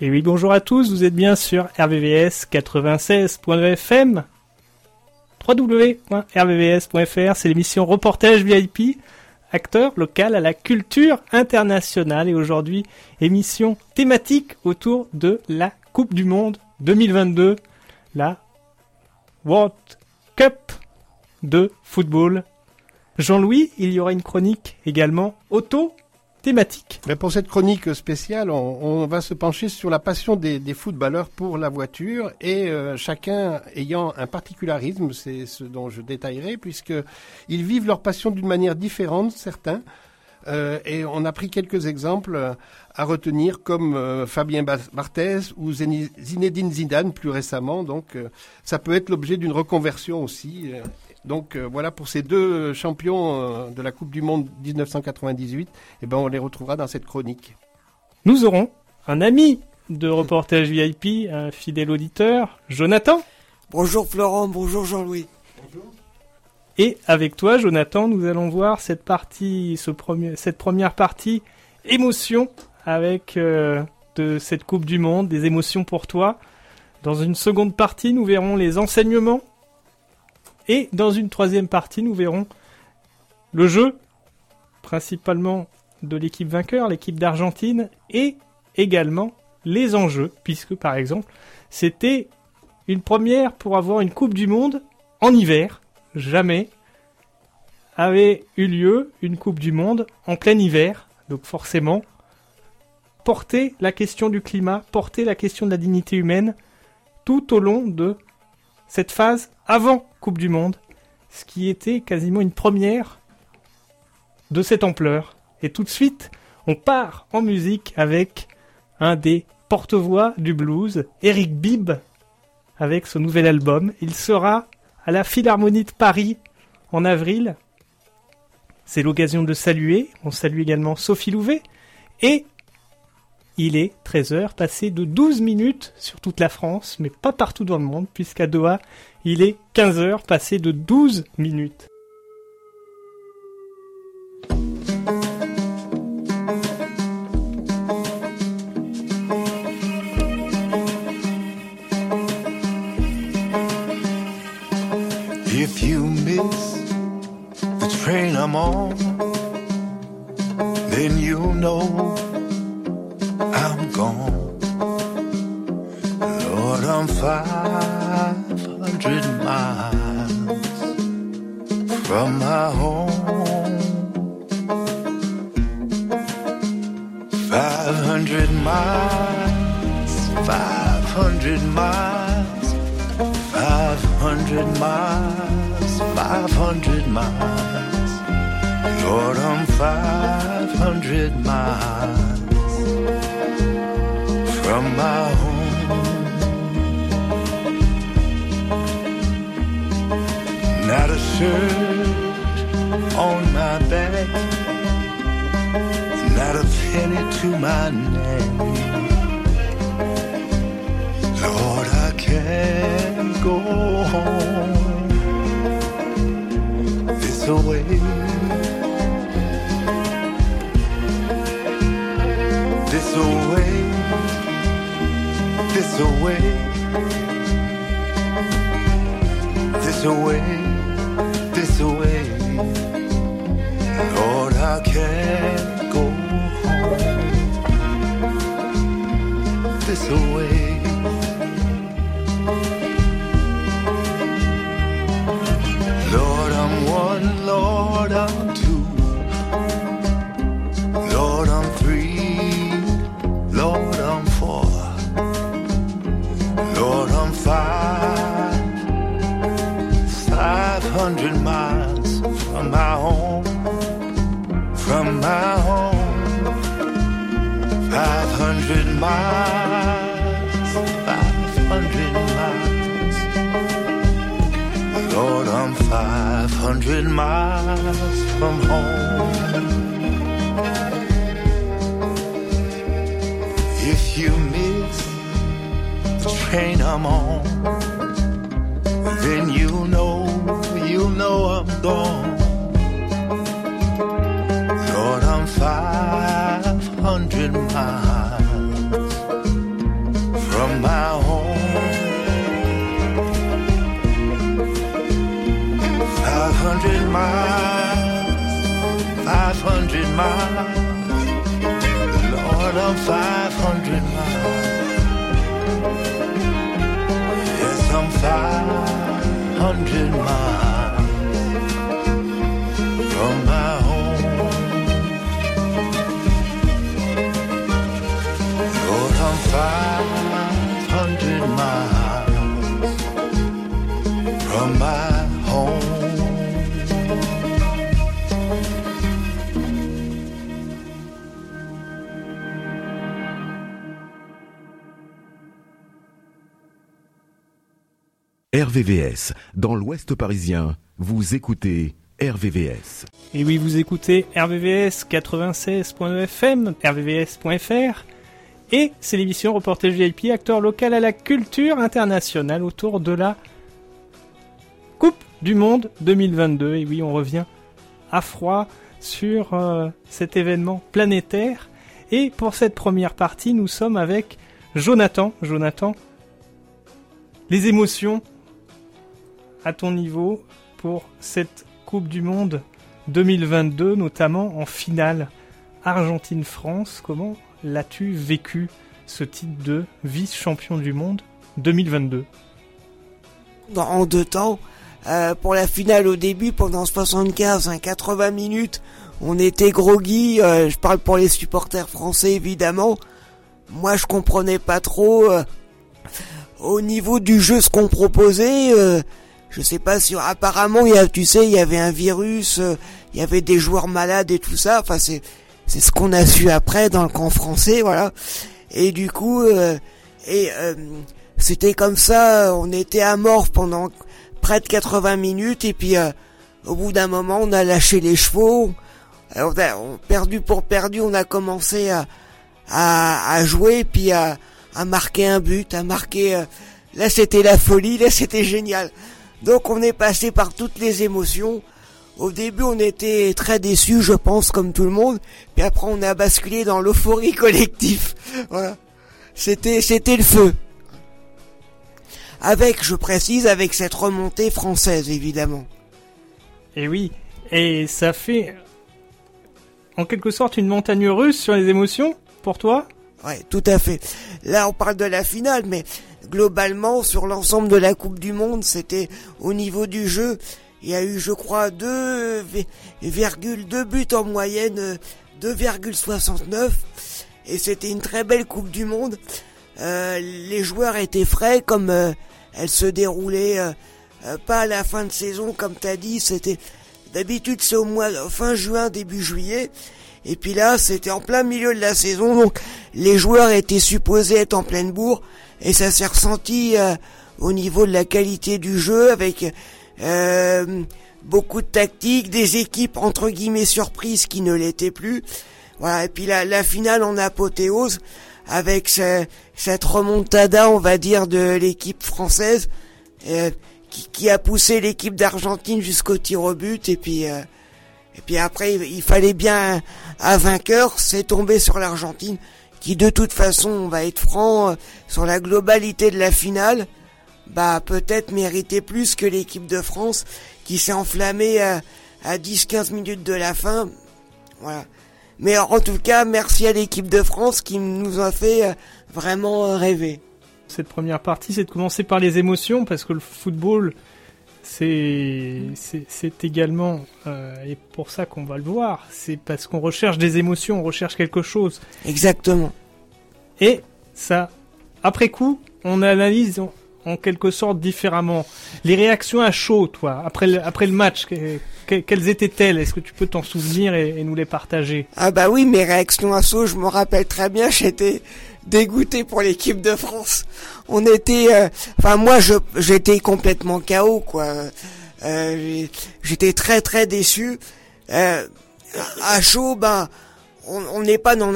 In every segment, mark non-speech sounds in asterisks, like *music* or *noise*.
Et oui, bonjour à tous, vous êtes bien sur RVVS 96.fm www.rvvs.fr, c'est l'émission Reportage VIP, acteur local à la culture internationale et aujourd'hui émission thématique autour de la Coupe du Monde 2022, la World Cup de football. Jean-Louis, il y aura une chronique également auto thématique. Mais pour cette chronique spéciale, on, on, va se pencher sur la passion des, des footballeurs pour la voiture et euh, chacun ayant un particularisme, c'est ce dont je détaillerai, puisque ils vivent leur passion d'une manière différente, certains. Euh, et on a pris quelques exemples à retenir, comme euh, Fabien Barthez ou Zinedine Zidane plus récemment. Donc, euh, ça peut être l'objet d'une reconversion aussi. Donc euh, voilà pour ces deux champions euh, de la Coupe du Monde 1998, eh ben on les retrouvera dans cette chronique. Nous aurons un ami de reportage VIP, un fidèle auditeur, Jonathan. Bonjour Florent, bonjour Jean-Louis. Bonjour. Et avec toi, Jonathan, nous allons voir cette partie, ce premier, cette première partie émotion avec euh, de cette Coupe du Monde, des émotions pour toi. Dans une seconde partie, nous verrons les enseignements et dans une troisième partie, nous verrons le jeu, principalement de l'équipe vainqueur, l'équipe d'Argentine, et également les enjeux, puisque par exemple, c'était une première pour avoir une Coupe du Monde en hiver. Jamais avait eu lieu une Coupe du Monde en plein hiver. Donc forcément, porter la question du climat, porter la question de la dignité humaine tout au long de cette phase avant Coupe du Monde, ce qui était quasiment une première de cette ampleur. Et tout de suite, on part en musique avec un des porte-voix du blues, Eric Bibb, avec son nouvel album. Il sera à la Philharmonie de Paris en avril. C'est l'occasion de saluer. On salue également Sophie Louvet. Et il est 13h, passé de 12 minutes sur toute la France, mais pas partout dans le monde, puisqu'à Doha, il est 15h, passé de 12 minutes. If you miss the train I'm on, then you'll know 500 miles from my home. Not a shirt on my back, not a penny to my name. Lord, I can't go home this way. This away, this away, this away. Lord, I can't go home. This away. From my home. RVVS, dans l'Ouest parisien, vous écoutez RVVS. Et oui, vous écoutez RVVS 96.9 FM, rvvs.fr. Et c'est l'émission Reportage VIP, acteur local à la culture internationale autour de la Coupe du Monde 2022. Et oui, on revient à froid sur euh, cet événement planétaire. Et pour cette première partie, nous sommes avec Jonathan. Jonathan, les émotions à ton niveau pour cette Coupe du Monde 2022, notamment en finale Argentine-France. Comment l'as-tu vécu ce titre de vice-champion du monde 2022 Dans- en deux temps. Euh, pour la finale au début, pendant 75, hein, 80 minutes, on était groggy. euh, je parle pour les supporters français évidemment. Moi, je comprenais pas trop euh, au niveau du jeu ce qu'on proposait. euh, je sais pas si apparemment, il y a, tu sais, il y avait un virus, euh, il y avait des joueurs malades et tout ça. Enfin, c'est c'est ce qu'on a su après dans le camp français, voilà. Et du coup, et c'était comme ça. On était amorphe pendant près de 80 minutes et puis euh, au bout d'un moment on a lâché les chevaux. On perdu pour perdu on a commencé à jouer puis à, à marquer un but à marquer euh, là c'était la folie là c'était génial. Donc on est passé par toutes les émotions. Au début on était très déçus je pense comme tout le monde. Puis après on a basculé dans l'euphorie collective. *laughs* Voilà. C'était c'était le feu avec, je précise, avec cette remontée française, évidemment. Et oui, et ça fait en quelque sorte une montagne russe sur les émotions pour toi? Ouais, tout à fait. Là, on parle de la finale, mais globalement, sur l'ensemble de la Coupe du Monde, c'était au niveau du jeu. Il y a eu, je crois, 2,2 buts en moyenne, euh, 2,69. Et c'était une très belle Coupe du Monde. Euh, les joueurs étaient frais, comme euh, elle se déroulait euh, euh, pas à la fin de saison, comme t'as dit. C'était d'habitude c'est au mois fin juin, début juillet. Et puis là, c'était en plein milieu de la saison, donc les joueurs étaient supposés être en pleine bourre, et ça s'est ressenti au niveau de la qualité du jeu, avec beaucoup de tactiques, des équipes entre guillemets surprises qui ne l'étaient plus. Voilà, et puis la, la finale en apothéose, avec ce- cette remontada, on va dire, de l'équipe française, euh, qui, qui a poussé l'équipe d'Argentine jusqu'au tir au but, et puis... euh, et puis après, il fallait bien un, un vainqueur, c'est tombé sur l'Argentine, qui de toute façon, on va être franc, euh, sur la globalité de la finale, bah peut-être méritait plus que l'équipe de France, qui s'est enflammée à, à 10-15 minutes de la fin. Voilà. Mais en tout cas, merci à l'équipe de France qui nous a fait euh, vraiment euh, rêver. Cette première partie, c'est de commencer par les émotions, parce que le football, c'est également, euh, et pour ça qu'on va le voir, c'est parce qu'on recherche des émotions, on recherche quelque chose. Exactement. Et ça, après coup, on analyse en quelque sorte différemment. Les réactions à chaud, toi, après le, après le match, que- que- quelles étaient-elles? Est-ce que tu peux t'en souvenir et, nous les partager? Ah bah oui, mes réactions à saut, je me rappelle très bien, j'étais dégoûté pour l'équipe de France. On était, euh, enfin moi, j'étais complètement KO quoi. Euh, J'étais très très déçu. Euh, à chaud, ben, on n'est pas dans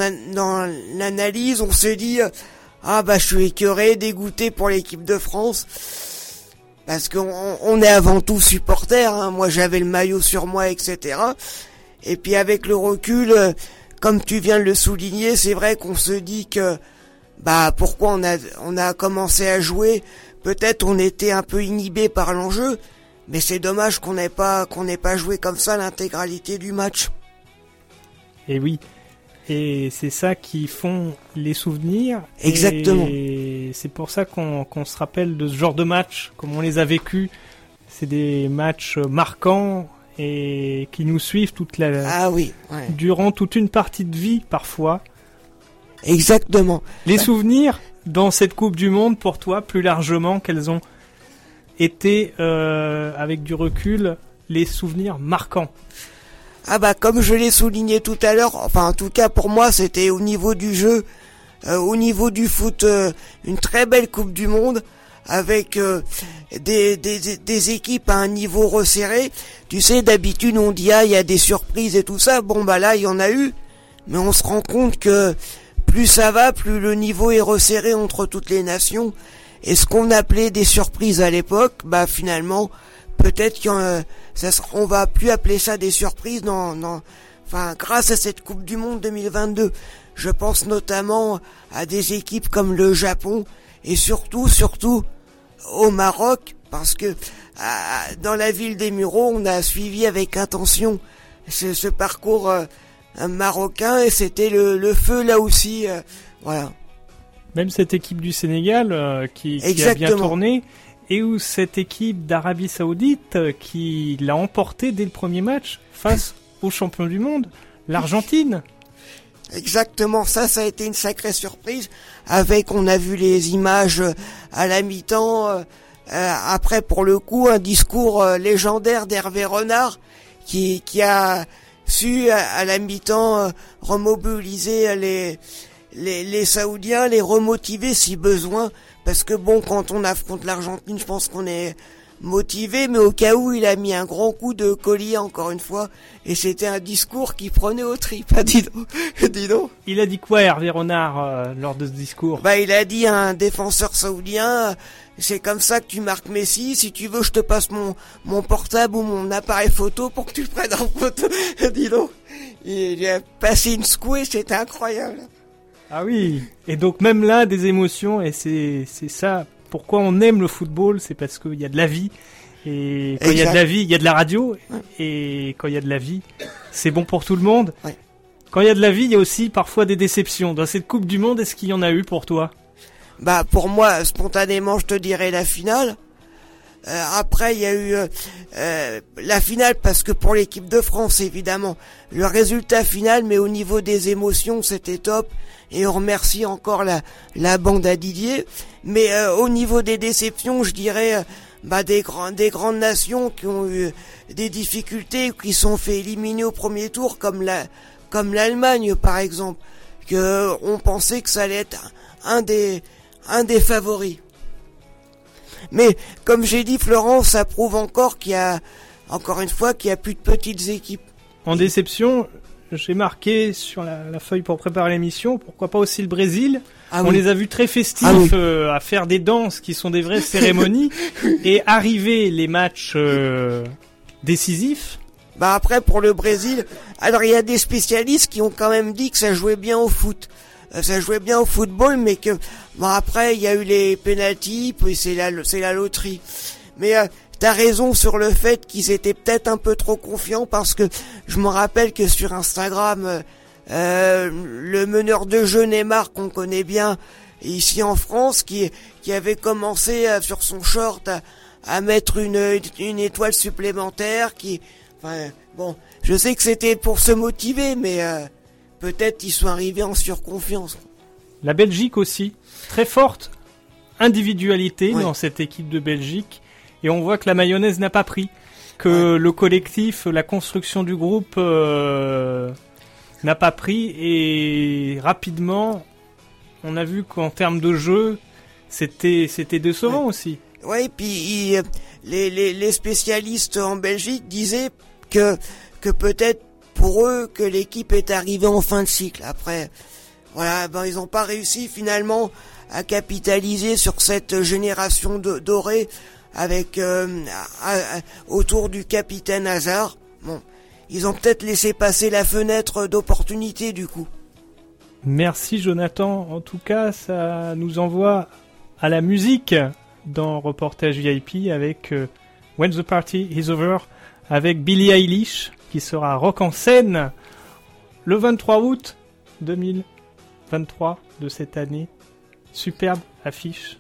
l'analyse, on se dit ah bah je suis écœuré, dégoûté pour l'équipe de France. Parce qu'on on est avant tout supporter, hein. moi j'avais le maillot sur moi, etc. Et puis avec le recul, euh, comme tu viens de le souligner, c'est vrai qu'on se dit que bah pourquoi on a on a commencé à jouer, peut-être on était un peu inhibé par l'enjeu, mais c'est dommage qu'on n'ait pas qu'on n'ait pas joué comme ça l'intégralité du match. Et oui, et c'est ça qui font les souvenirs. Exactement. Et c'est pour ça qu'on se rappelle de ce genre de match, comme on les a vécus. C'est des matchs marquants et qui nous suivent toute la, ah oui, durant toute une partie de vie parfois. Exactement. Les souvenirs dans cette Coupe du Monde, pour toi, plus largement, quels ont été, euh, avec du recul, les souvenirs marquants? Ah bah comme je l'ai souligné tout à l'heure, enfin en tout cas pour moi c'était au niveau du jeu, euh, au niveau du foot, euh, une très belle Coupe du Monde avec euh, des, des, des, équipes à un niveau resserré. Tu sais d'habitude on dit ah il y a des surprises et tout ça, bon bah là il y en a eu, mais on se rend compte que plus ça va, plus le niveau est resserré entre toutes les nations. Et ce qu'on appelait des surprises à l'époque, bah finalement peut-être qu'on on va plus appeler ça des surprises non non enfin grâce à cette Coupe du monde 2022 je pense notamment à des équipes comme le Japon et surtout surtout au Maroc parce que dans la ville des Mureaux on a suivi avec attention ce, ce parcours euh, marocain et c'était le, le, feu là aussi euh, voilà. Même cette équipe du Sénégal euh, qui, qui a bien tourné et où cette équipe d'Arabie Saoudite euh, qui l'a emporté dès le premier match face au champion du monde, l'Argentine. Exactement, ça, ça a été une sacrée surprise. Avec, on a vu les images euh, à la mi-temps. Euh, après, pour le coup, un discours légendaire d'Hervé Renard qui, a su à, la mi-temps remobiliser les, les Saoudiens, les remotiver si besoin parce que bon, quand on affronte l'Argentine, je pense qu'on est motivé, mais au cas où, il a mis un grand coup de collier encore une fois, et c'était un discours qui prenait au trip. Ah, dis donc, *laughs* dis donc. Il a dit quoi, Hervé Renard, euh, lors de ce discours? Bah, il a dit à un défenseur saoudien, c'est comme ça que tu marques Messi. Si tu veux, je te passe mon mon portable ou mon appareil photo pour que tu le prennes en photo. *laughs* dis donc, il a passé une secouée, c'était incroyable. Ah oui, et donc même là, des émotions, et c'est ça, pourquoi on aime le football, c'est parce qu'il y a de la vie. Et quand il y a de la vie, il y a de la radio. Et quand il y a de la vie, c'est bon pour tout le monde. Quand il y a de la vie, il y a aussi parfois des déceptions. Dans cette Coupe du Monde, est-ce qu'il y en a eu pour toi? Bah pour moi, spontanément, je te dirais la finale. Euh, après, il y a eu euh, euh, la finale parce que pour l'équipe de France, évidemment, le résultat final, mais au niveau des émotions, c'était top. Et on remercie encore la, la bande à Didier. Mais au niveau des déceptions, je dirais bah, des, des grandes nations qui ont eu des difficultés, qui sont fait éliminer au premier tour, comme la comme l'Allemagne par exemple, que on pensait que ça allait être un des un des favoris. Mais comme j'ai dit, Florence, ça prouve encore qu'il y a, encore une fois, qu'il n'y a plus de petites équipes. En déception, j'ai marqué sur la, feuille pour préparer l'émission, pourquoi pas aussi le Brésil. Ah On les a vus très festifs ah euh, à faire des danses qui sont des vraies cérémonies *laughs* et arriver les matchs euh, décisifs. Bah après pour le Brésil, alors il y a des spécialistes qui ont quand même dit que ça jouait bien au foot. Euh, ça jouait bien au football, mais que bon après il y a eu les pénalties, puis c'est la c'est la loterie. Mais euh, t'as raison sur le fait qu'ils étaient peut-être un peu trop confiants parce que je me rappelle que sur Instagram, euh, euh le meneur de jeu Neymar qu'on connaît bien ici en France, qui qui avait commencé sur son short à, à mettre une une étoile supplémentaire, qui enfin bon, je sais que c'était pour se motiver, mais peut-être ils sont arrivés en surconfiance. La Belgique aussi, très forte individualité dans cette équipe de Belgique. Et on voit que la mayonnaise n'a pas pris, que le collectif, la construction du groupe euh, n'a pas pris. Et rapidement, on a vu qu'en termes de jeu, c'était c'était décevant aussi. Ouais, puis les, les, les spécialistes en Belgique disaient que, que peut-être pour eux que l'équipe est arrivée en fin de cycle. Après, voilà, ben ils n'ont pas réussi finalement à capitaliser sur cette génération de, dorée avec euh, autour du capitaine Hazard. Bon, ils ont peut-être laissé passer la fenêtre d'opportunité du coup. Merci Jonathan. En tout cas, ça nous envoie à la musique dans Reportage VIP avec euh, When the Party is Over avec Billie Eilish qui sera rock en scène le 23 août 2023 de cette année. Superbe affiche.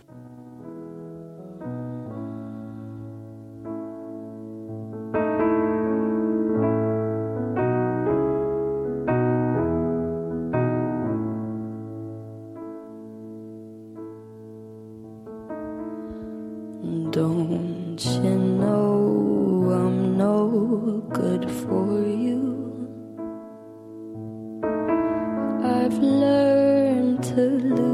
I've learned to lose,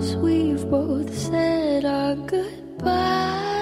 Once we've both said our goodbyes.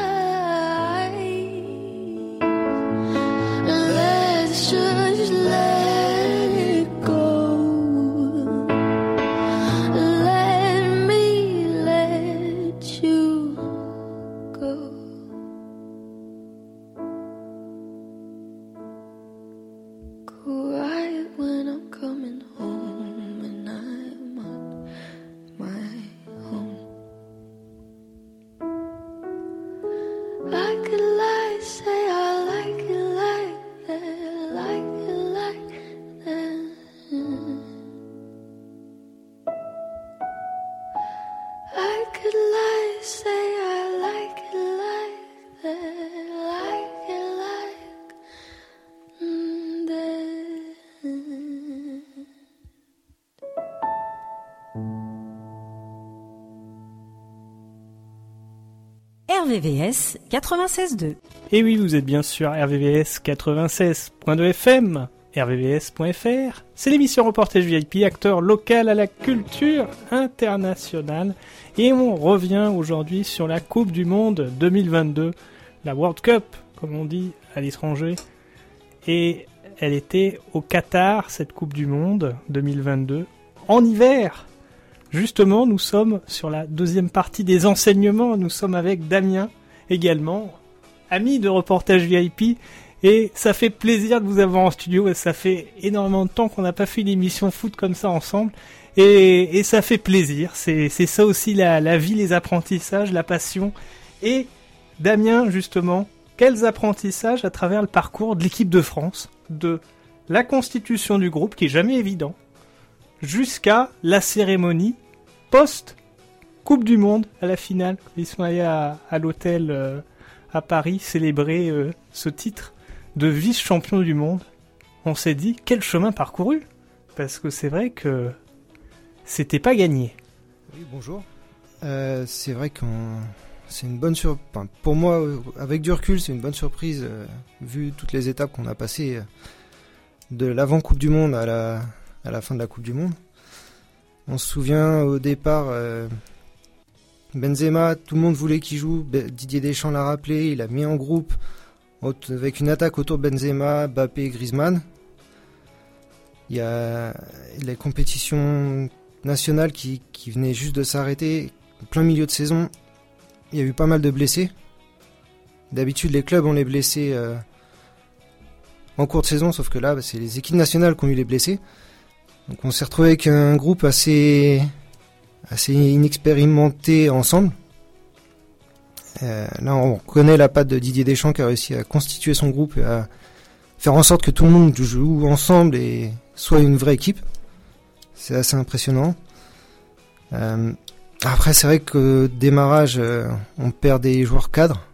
RVVS 96.2. Et oui, vous êtes bien sûr RVVS 96.2 FM, rvvs.fr. C'est l'émission Reportage VIP, acteur local à la culture internationale. Et on revient aujourd'hui sur la Coupe du Monde 2022, la World Cup, comme on dit à l'étranger. Et elle était au Qatar, cette Coupe du Monde 2022, en hiver. Justement, nous sommes sur la deuxième partie des enseignements. Nous sommes avec Damien également, ami de reportage VIP. Et ça fait plaisir de vous avoir en studio. Et ça fait énormément de temps qu'on n'a pas fait une émission foot comme ça ensemble. Et, ça fait plaisir. C'est c'est ça aussi la, la vie, les apprentissages, la passion. Et Damien, justement, quels apprentissages à travers le parcours de l'équipe de France, de la constitution du groupe qui est jamais évident, jusqu'à la cérémonie post Coupe du Monde à la finale. Ils sont allés à, l'hôtel euh, à Paris célébrer euh, ce titre de vice-champion du monde. On s'est dit quel chemin parcouru parce que c'est vrai que c'était pas gagné. Oui, bonjour. Euh, c'est vrai que c'est une bonne surprise. pour moi, avec du recul, c'est une bonne surprise vu toutes les étapes qu'on a passées de l'avant Coupe du Monde à la, à la fin de la Coupe du Monde. On se souvient au départ, euh, Benzema, tout le monde voulait qu'il joue. Didier Deschamps l'a rappelé, il a mis en groupe avec une attaque autour de Benzema, Bappé et Griezmann. Il y a les compétitions nationales qui, qui venaient juste de s'arrêter, plein milieu de saison. Il y a eu pas mal de blessés. D'habitude, les clubs ont les blessés euh, en cours de saison, sauf que là, bah, c'est les équipes nationales qui ont eu les blessés. Donc on s'est retrouvé avec un groupe assez, assez inexpérimenté ensemble. Euh, là, on connaît la patte de Didier Deschamps qui a réussi à constituer son groupe et à faire en sorte que tout le monde joue ensemble et soit une vraie équipe. C'est assez impressionnant. Euh, après, c'est vrai que démarrage, euh, on perd des joueurs cadres.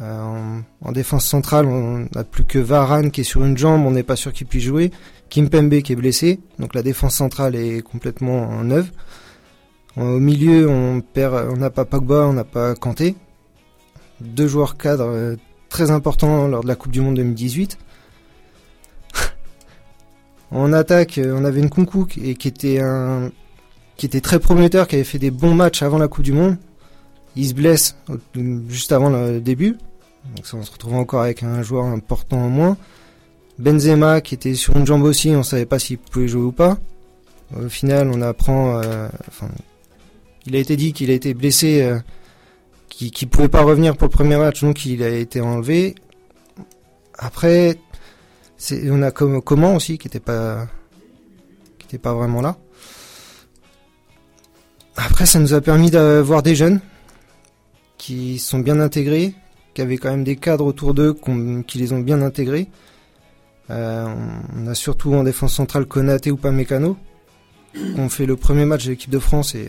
En, en défense centrale, on n'a plus que Varane qui est sur une jambe, on n'est pas sûr qu'il puisse jouer. Kimpembe qui est blessé, donc la défense centrale est complètement neuve. Au milieu, on n'a pas Pogba, on n'a pas Kanté. Deux joueurs cadres euh, très importants lors de la Coupe du Monde 2018. *laughs* en attaque, euh, on avait une Nkunku qui, était un qui était très prometteur, qui avait fait des bons matchs avant la Coupe du Monde. Il se blesse juste avant le début. Donc ça, on se retrouve encore avec un joueur important en moins. Benzema qui était sur une jambe aussi, on savait pas s'il pouvait jouer ou pas. Au final, on apprend. euh, il a été dit qu'il a été blessé, euh, qu'il qu'il pouvait pas revenir pour le premier match, donc il a été enlevé. Après, on a comme comment aussi qui était pas, qui était pas vraiment là. Après, ça nous a permis d'avoir des jeunes qui sont bien intégrés, qui avaient quand même des cadres autour d'eux qui les ont bien intégrés. Euh, on a surtout en défense centrale Konaté ou Pamecano, ont fait le premier match de l'équipe de France et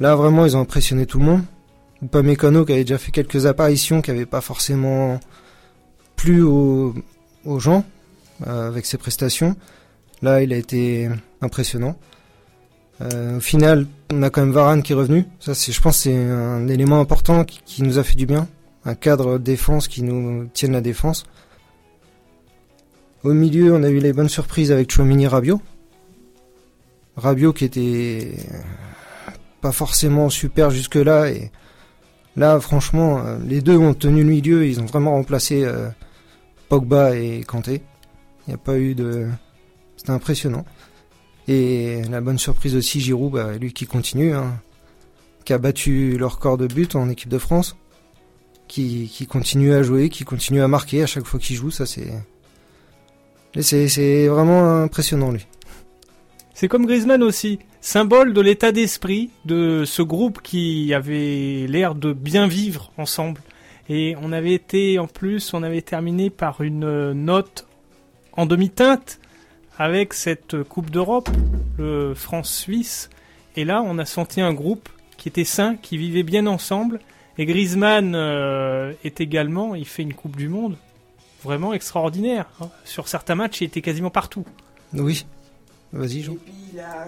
là vraiment ils ont impressionné tout le monde. Upamecano qui avait déjà fait quelques apparitions qui n'avaient pas forcément plu aux, gens euh, avec ses prestations. Là il a été impressionnant. Euh, au final, on a quand même Varane qui est revenu. C'est, je pense, c'est un élément important qui, qui nous a fait du bien. Un cadre défense qui nous tienne la défense. Au milieu, on a eu les bonnes surprises avec Chouamini Rabiot. Rabiot qui était pas forcément super jusque-là. Et là, franchement, euh, les deux ont tenu le milieu. Ils ont vraiment remplacé euh, Pogba et Kanté. Il n'y a pas eu de... C'était impressionnant. Et la bonne surprise aussi, Giroud, bah, lui qui continue, hein, qui a battu le record de but en équipe de France, qui, qui continue à jouer, qui continue à marquer à chaque fois qu'il joue, ça c'est... C'est vraiment impressionnant lui. C'est comme Griezmann aussi, symbole de l'état d'esprit de ce groupe qui avait l'air de bien vivre ensemble. Et on avait été, en plus, on avait terminé par une euh, note en demi-teinte avec cette Coupe d'Europe, le France-Suisse. Et là, on a senti un groupe qui était sain, qui vivait bien ensemble. Et Griezmann euh, est également, il fait une Coupe du Monde vraiment extraordinaire. hein. Sur certains matchs, il était quasiment partout. Oui. Vas-y, Jean. Et puis il a,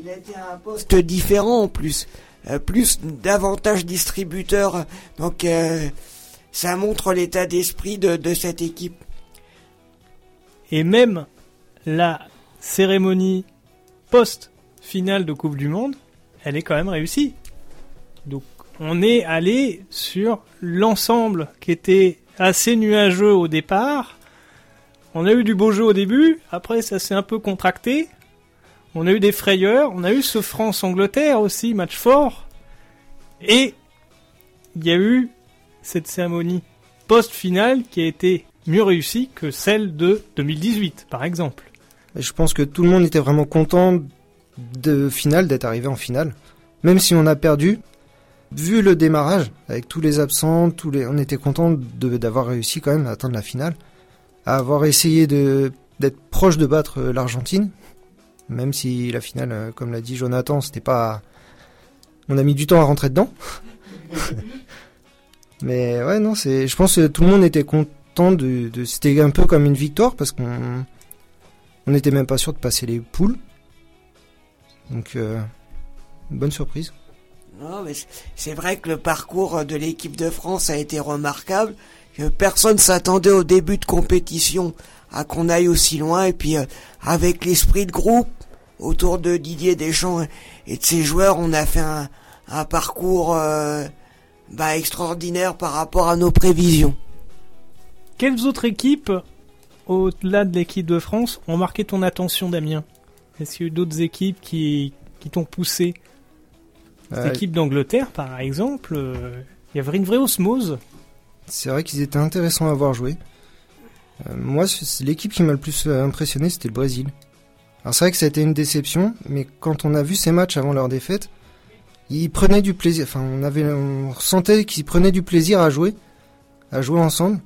il a été à un poste différent en plus. Euh, plus davantage distributeur. Donc euh, ça montre l'état d'esprit de, de cette équipe. Et même la cérémonie post-finale de Coupe du Monde, elle est quand même réussie. Donc on est allé sur l'ensemble qui était assez nuageux au départ. On a eu du beau jeu au début, après ça s'est un peu contracté. On a eu des frayeurs, on a eu ce France-Angleterre aussi, match fort. Et il y a eu cette cérémonie post-finale qui a été mieux réussie que celle de 2018, par exemple. Je pense que tout le monde était vraiment content de finale, d'être arrivé en finale. Même si on a perdu, vu le démarrage, avec tous les absents, tous les, on était content d'avoir réussi quand même à atteindre la finale, à avoir essayé d'être proche de battre euh, l'Argentine, même si la finale, euh, comme l'a dit Jonathan, c'était pas, on a mis du temps à rentrer dedans. *laughs* Mais ouais, non, c'est, je pense que tout le monde était content de, de c'était un peu comme une victoire parce qu'on, on n'était même pas sûr de passer les poules. Donc, euh, bonne surprise. Non, mais c'est- vrai que le parcours de l'équipe de France a été remarquable. Personne s'attendait au début de compétition à qu'on aille aussi loin. Et puis, euh, avec l'esprit de groupe autour de Didier Deschamps et de ses joueurs, on a fait un, parcours euh, bah, extraordinaire par rapport à nos prévisions. Quelles autres équipes, au-delà de l'équipe de France, ont marqué ton attention, Damien? Est-ce qu'il y a eu d'autres équipes qui, qui t'ont poussé Euh, L'équipe d'Angleterre, par exemple, euh, il y avait une vraie osmose. C'est vrai qu'ils étaient intéressants à voir jouer. Euh, moi, l'équipe qui m'a le plus impressionné, c'était le Brésil. Alors c'est vrai que ça a été une déception, mais quand on a vu ces matchs avant leur défaite, ils prenaient du plaisir. Enfin, on avait, on ressentait qu'ils prenaient du plaisir à jouer, à jouer ensemble.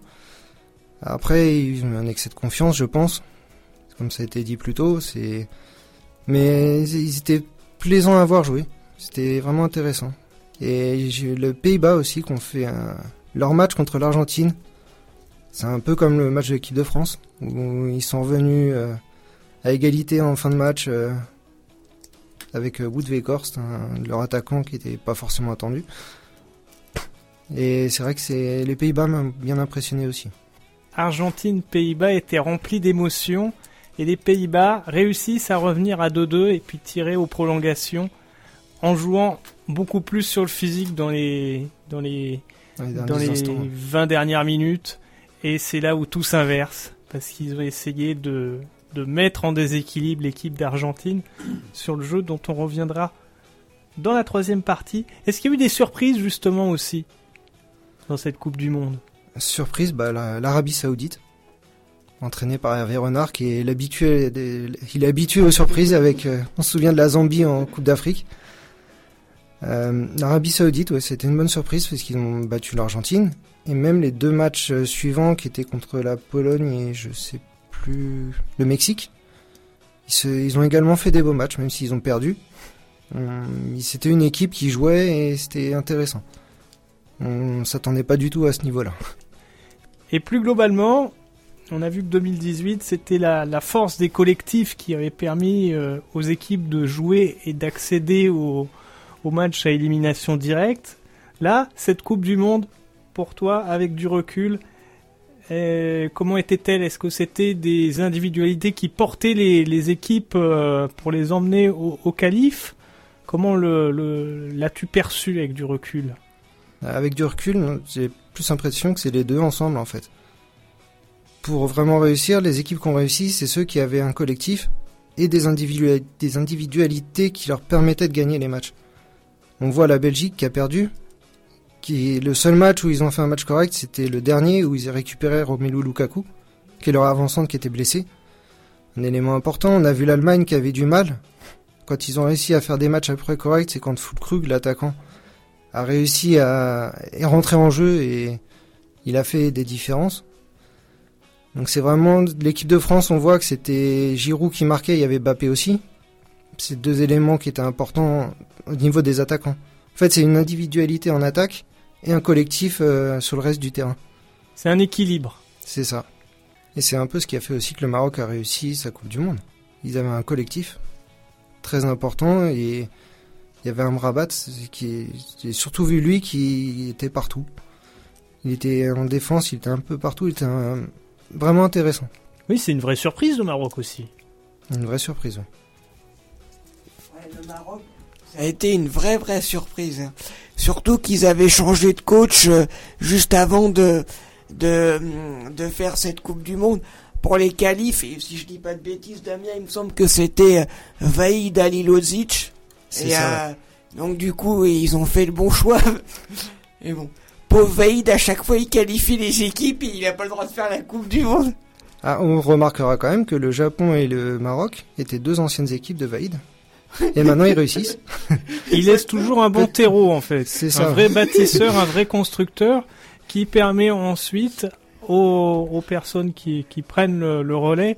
Après, ils ont eu un excès de confiance, je pense. Comme ça a été dit plus tôt, c'est. Mais ils étaient plaisants à voir jouer. C'était vraiment intéressant. Et le Pays-Bas aussi qu'on fait leur match contre l'Argentine. C'est un peu comme le match de l'équipe de France où ils sont revenus euh, à égalité en fin de match euh, avec euh, Wout Weghorst, leur attaquant qui n'était pas forcément attendu. Et c'est vrai que les Pays-Bas m'ont bien impressionné aussi. Argentine-Pays-Bas était rempli d'émotions et les Pays-Bas réussissent à revenir à 2-2 et puis tirer aux prolongations en jouant beaucoup plus sur le physique dans les, dans les, Dans les dans derniers les instants. 20 dernières minutes. Et c'est là où tout s'inverse parce qu'ils ont essayé de, de mettre en déséquilibre l'équipe d'Argentine sur le jeu dont on reviendra dans la troisième partie. Est-ce qu'il y a eu des surprises justement aussi dans cette Coupe du Monde? Surprise, bah, la- l'Arabie Saoudite, entraîné par Hervé Renard, qui est il est habitué aux surprises avec, euh, on se souvient de la Zambie en Coupe d'Afrique. Euh, L'Arabie Saoudite, ouais, c'était une bonne surprise parce qu'ils ont battu l'Argentine et même les deux matchs euh, suivants qui étaient contre la Pologne et je sais plus le Mexique, ils, ont également fait des beaux matchs même s'ils ont perdu. Hum, C'était une équipe qui jouait et c'était intéressant. On s'attendait pas du tout à ce niveau-là. Et plus globalement, on a vu que 2018, c'était la, force des collectifs qui avait permis euh, aux équipes de jouer et d'accéder au, au match à élimination directe. Là, cette Coupe du Monde, pour toi, avec du recul, euh, comment était-elle? Est-ce que c'était des individualités qui portaient les, équipes euh, pour les emmener au, qualif? Comment le, l'as-tu perçu avec du recul? Avec du recul, j'ai plus l'impression que c'est les deux ensemble en fait. Pour vraiment réussir, les équipes qui ont réussi, c'est ceux qui avaient un collectif et des individualités qui leur permettaient de gagner les matchs. On voit la Belgique qui a perdu, qui le seul match où ils ont fait un match correct, c'était le dernier où ils ont récupéré Romelu Lukaku, qui est leur avançante qui était blessé. Un élément important, on a vu l'Allemagne qui avait du mal. Quand ils ont réussi à faire des matchs après corrects, c'est quand Fulkrug, l'attaquant, a réussi à rentré en jeu et il a fait des différences. Donc c'est vraiment l'équipe de France, on voit que c'était Giroud qui marquait, il y avait Bappé aussi. C'est deux éléments qui étaient importants au niveau des attaquants. En fait, c'est une individualité en attaque et un collectif euh, sur le reste du terrain. C'est un équilibre. C'est ça. Et c'est un peu ce qui a fait aussi que le Maroc a réussi sa Coupe du Monde. Ils avaient un collectif très important et il y avait un Rabat qui j'ai surtout vu lui qui était partout. Il était en défense, il était un peu partout, il était un- vraiment intéressant. Oui, c'est une vraie surprise le Maroc aussi. Une vraie surprise. ouais. Le Maroc, ça a été une vraie vraie surprise. hein. Surtout qu'ils avaient changé de coach euh, juste avant de, de de faire cette Coupe du Monde pour les qualifs. Et si je dis pas de bêtises, Damien, il me semble que c'était euh, Vaïd Alilozic. C'est ça, euh, donc du coup, ils ont fait le bon choix. *laughs* et bon, pauvre Vaïd, à chaque fois, il qualifie les équipes et il a pas le droit de faire la Coupe du Monde. Ah, on remarquera quand même que le Japon et le Maroc étaient deux anciennes équipes de Vaïd. Et maintenant, ils réussissent. *laughs* Il laisse toujours un bon terreau en fait. C'est Un ça. vrai bâtisseur, un vrai constructeur qui permet ensuite aux, aux personnes qui, qui prennent le, le relais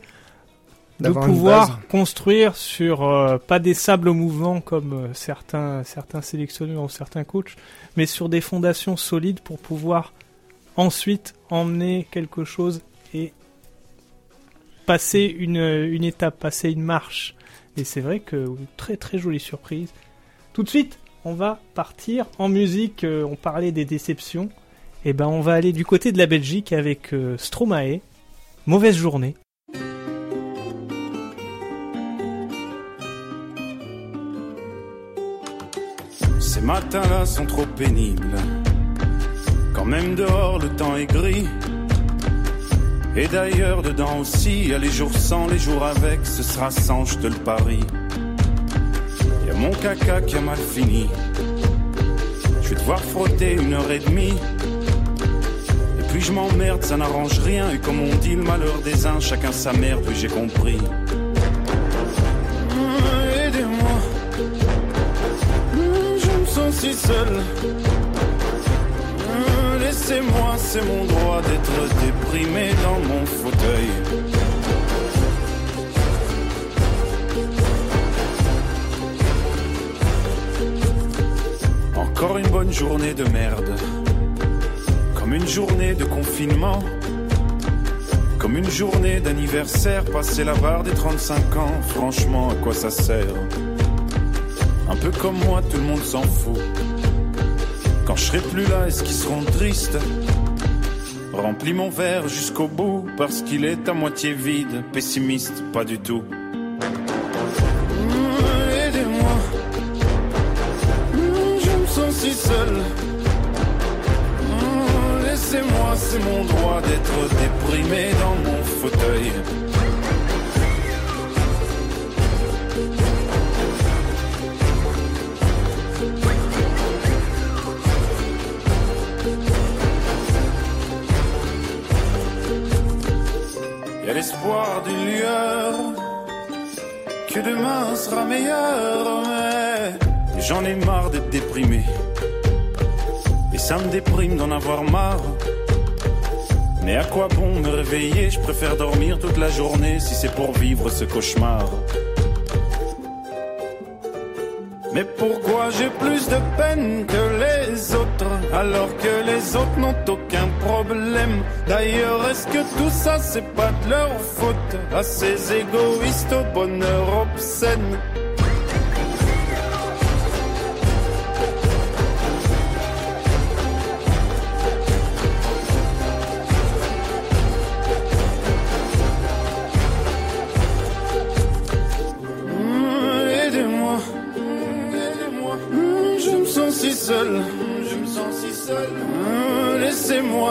de pouvoir construire sur euh, pas des sables mouvants comme euh, certains certains sélectionneurs ou certains coachs, mais sur des fondations solides pour pouvoir ensuite emmener quelque chose et passer une, une étape, passer une marche. Et c'est vrai que très très jolie surprise. Tout de suite, on va partir en musique. euh, on parlait des déceptions. Et ben, on va aller du côté de la Belgique avec euh, Stromae. Mauvaise journée. Ces matins-là sont trop pénibles. Quand même dehors le temps est gris. Et d'ailleurs dedans aussi, y a les jours sans, les jours avec, ce sera sans, je te le parie. Y a mon caca qui a mal fini. Je vais devoir frotter une heure et demie. Et puis je m'emmerde, ça n'arrange rien. Et comme on dit, le malheur des uns, chacun sa merde, oui j'ai compris. Aidez-moi. Je me sens si seul. Mmh, Laissez-moi, c'est mon droit d'être déprimé dans mon fauteuil. Encore une bonne journée de merde. Comme une journée de confinement. Comme une journée d'anniversaire, passer la barre des 35 ans, franchement, à quoi ça sert? Un peu comme moi, tout le monde s'en fout. Quand je serai plus là, est-ce qu'ils seront tristes? Remplis mon verre jusqu'au bout, parce qu'il est à moitié vide, pessimiste, pas du tout. Mmh, Aidez-moi, Mmh, je me sens si seul. Mmh, Laissez-moi, c'est mon droit d'être déprimé dans mon fauteuil. Y a l'espoir d'une lueur que demain sera meilleur, mais j'en ai marre d'être déprimé. Et ça me déprime d'en avoir marre. Mais à quoi bon me réveiller? Je préfère dormir toute la journée si c'est pour vivre ce cauchemar. Mais pourquoi j'ai plus de peine que les autres alors que les autres n'ont aucun problème? D'ailleurs, est-ce que tout ça c'est pas de leur faute? À ces égoïstes au bonheur obscène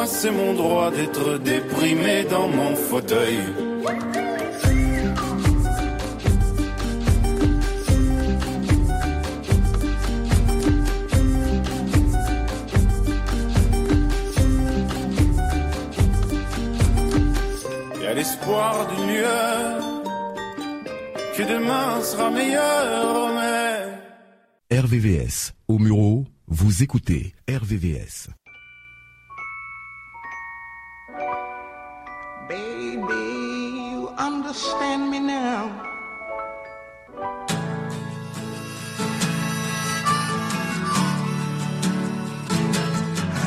C'est mon droit d'être déprimé dans mon fauteuil. Y a l'espoir d'une lueur que demain sera meilleur, mais RVVS. Au Muro, vous écoutez RVVS. Understand me now.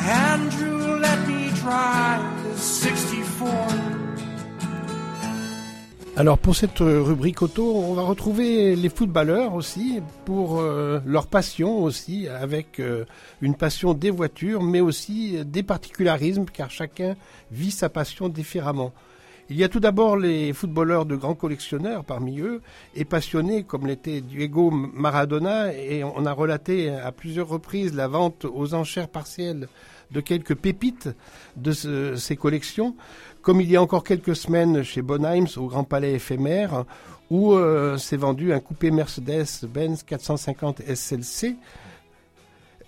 Andrew, let me try the 64. Alors pour cette rubrique auto, on va retrouver les footballeurs aussi pour euh, leur passion aussi, avec euh, une passion des voitures, mais aussi des particularismes, car chacun vit sa passion différemment. Il y a tout d'abord les footballeurs de grands collectionneurs parmi eux, et passionnés comme l'était Diego Maradona, et on a relaté à plusieurs reprises la vente aux enchères partielles de quelques pépites de ce- ces collections, comme il y a encore quelques semaines chez Bonheims au Grand Palais éphémère, où euh, s'est vendu un coupé Mercedes-Benz 450 SLC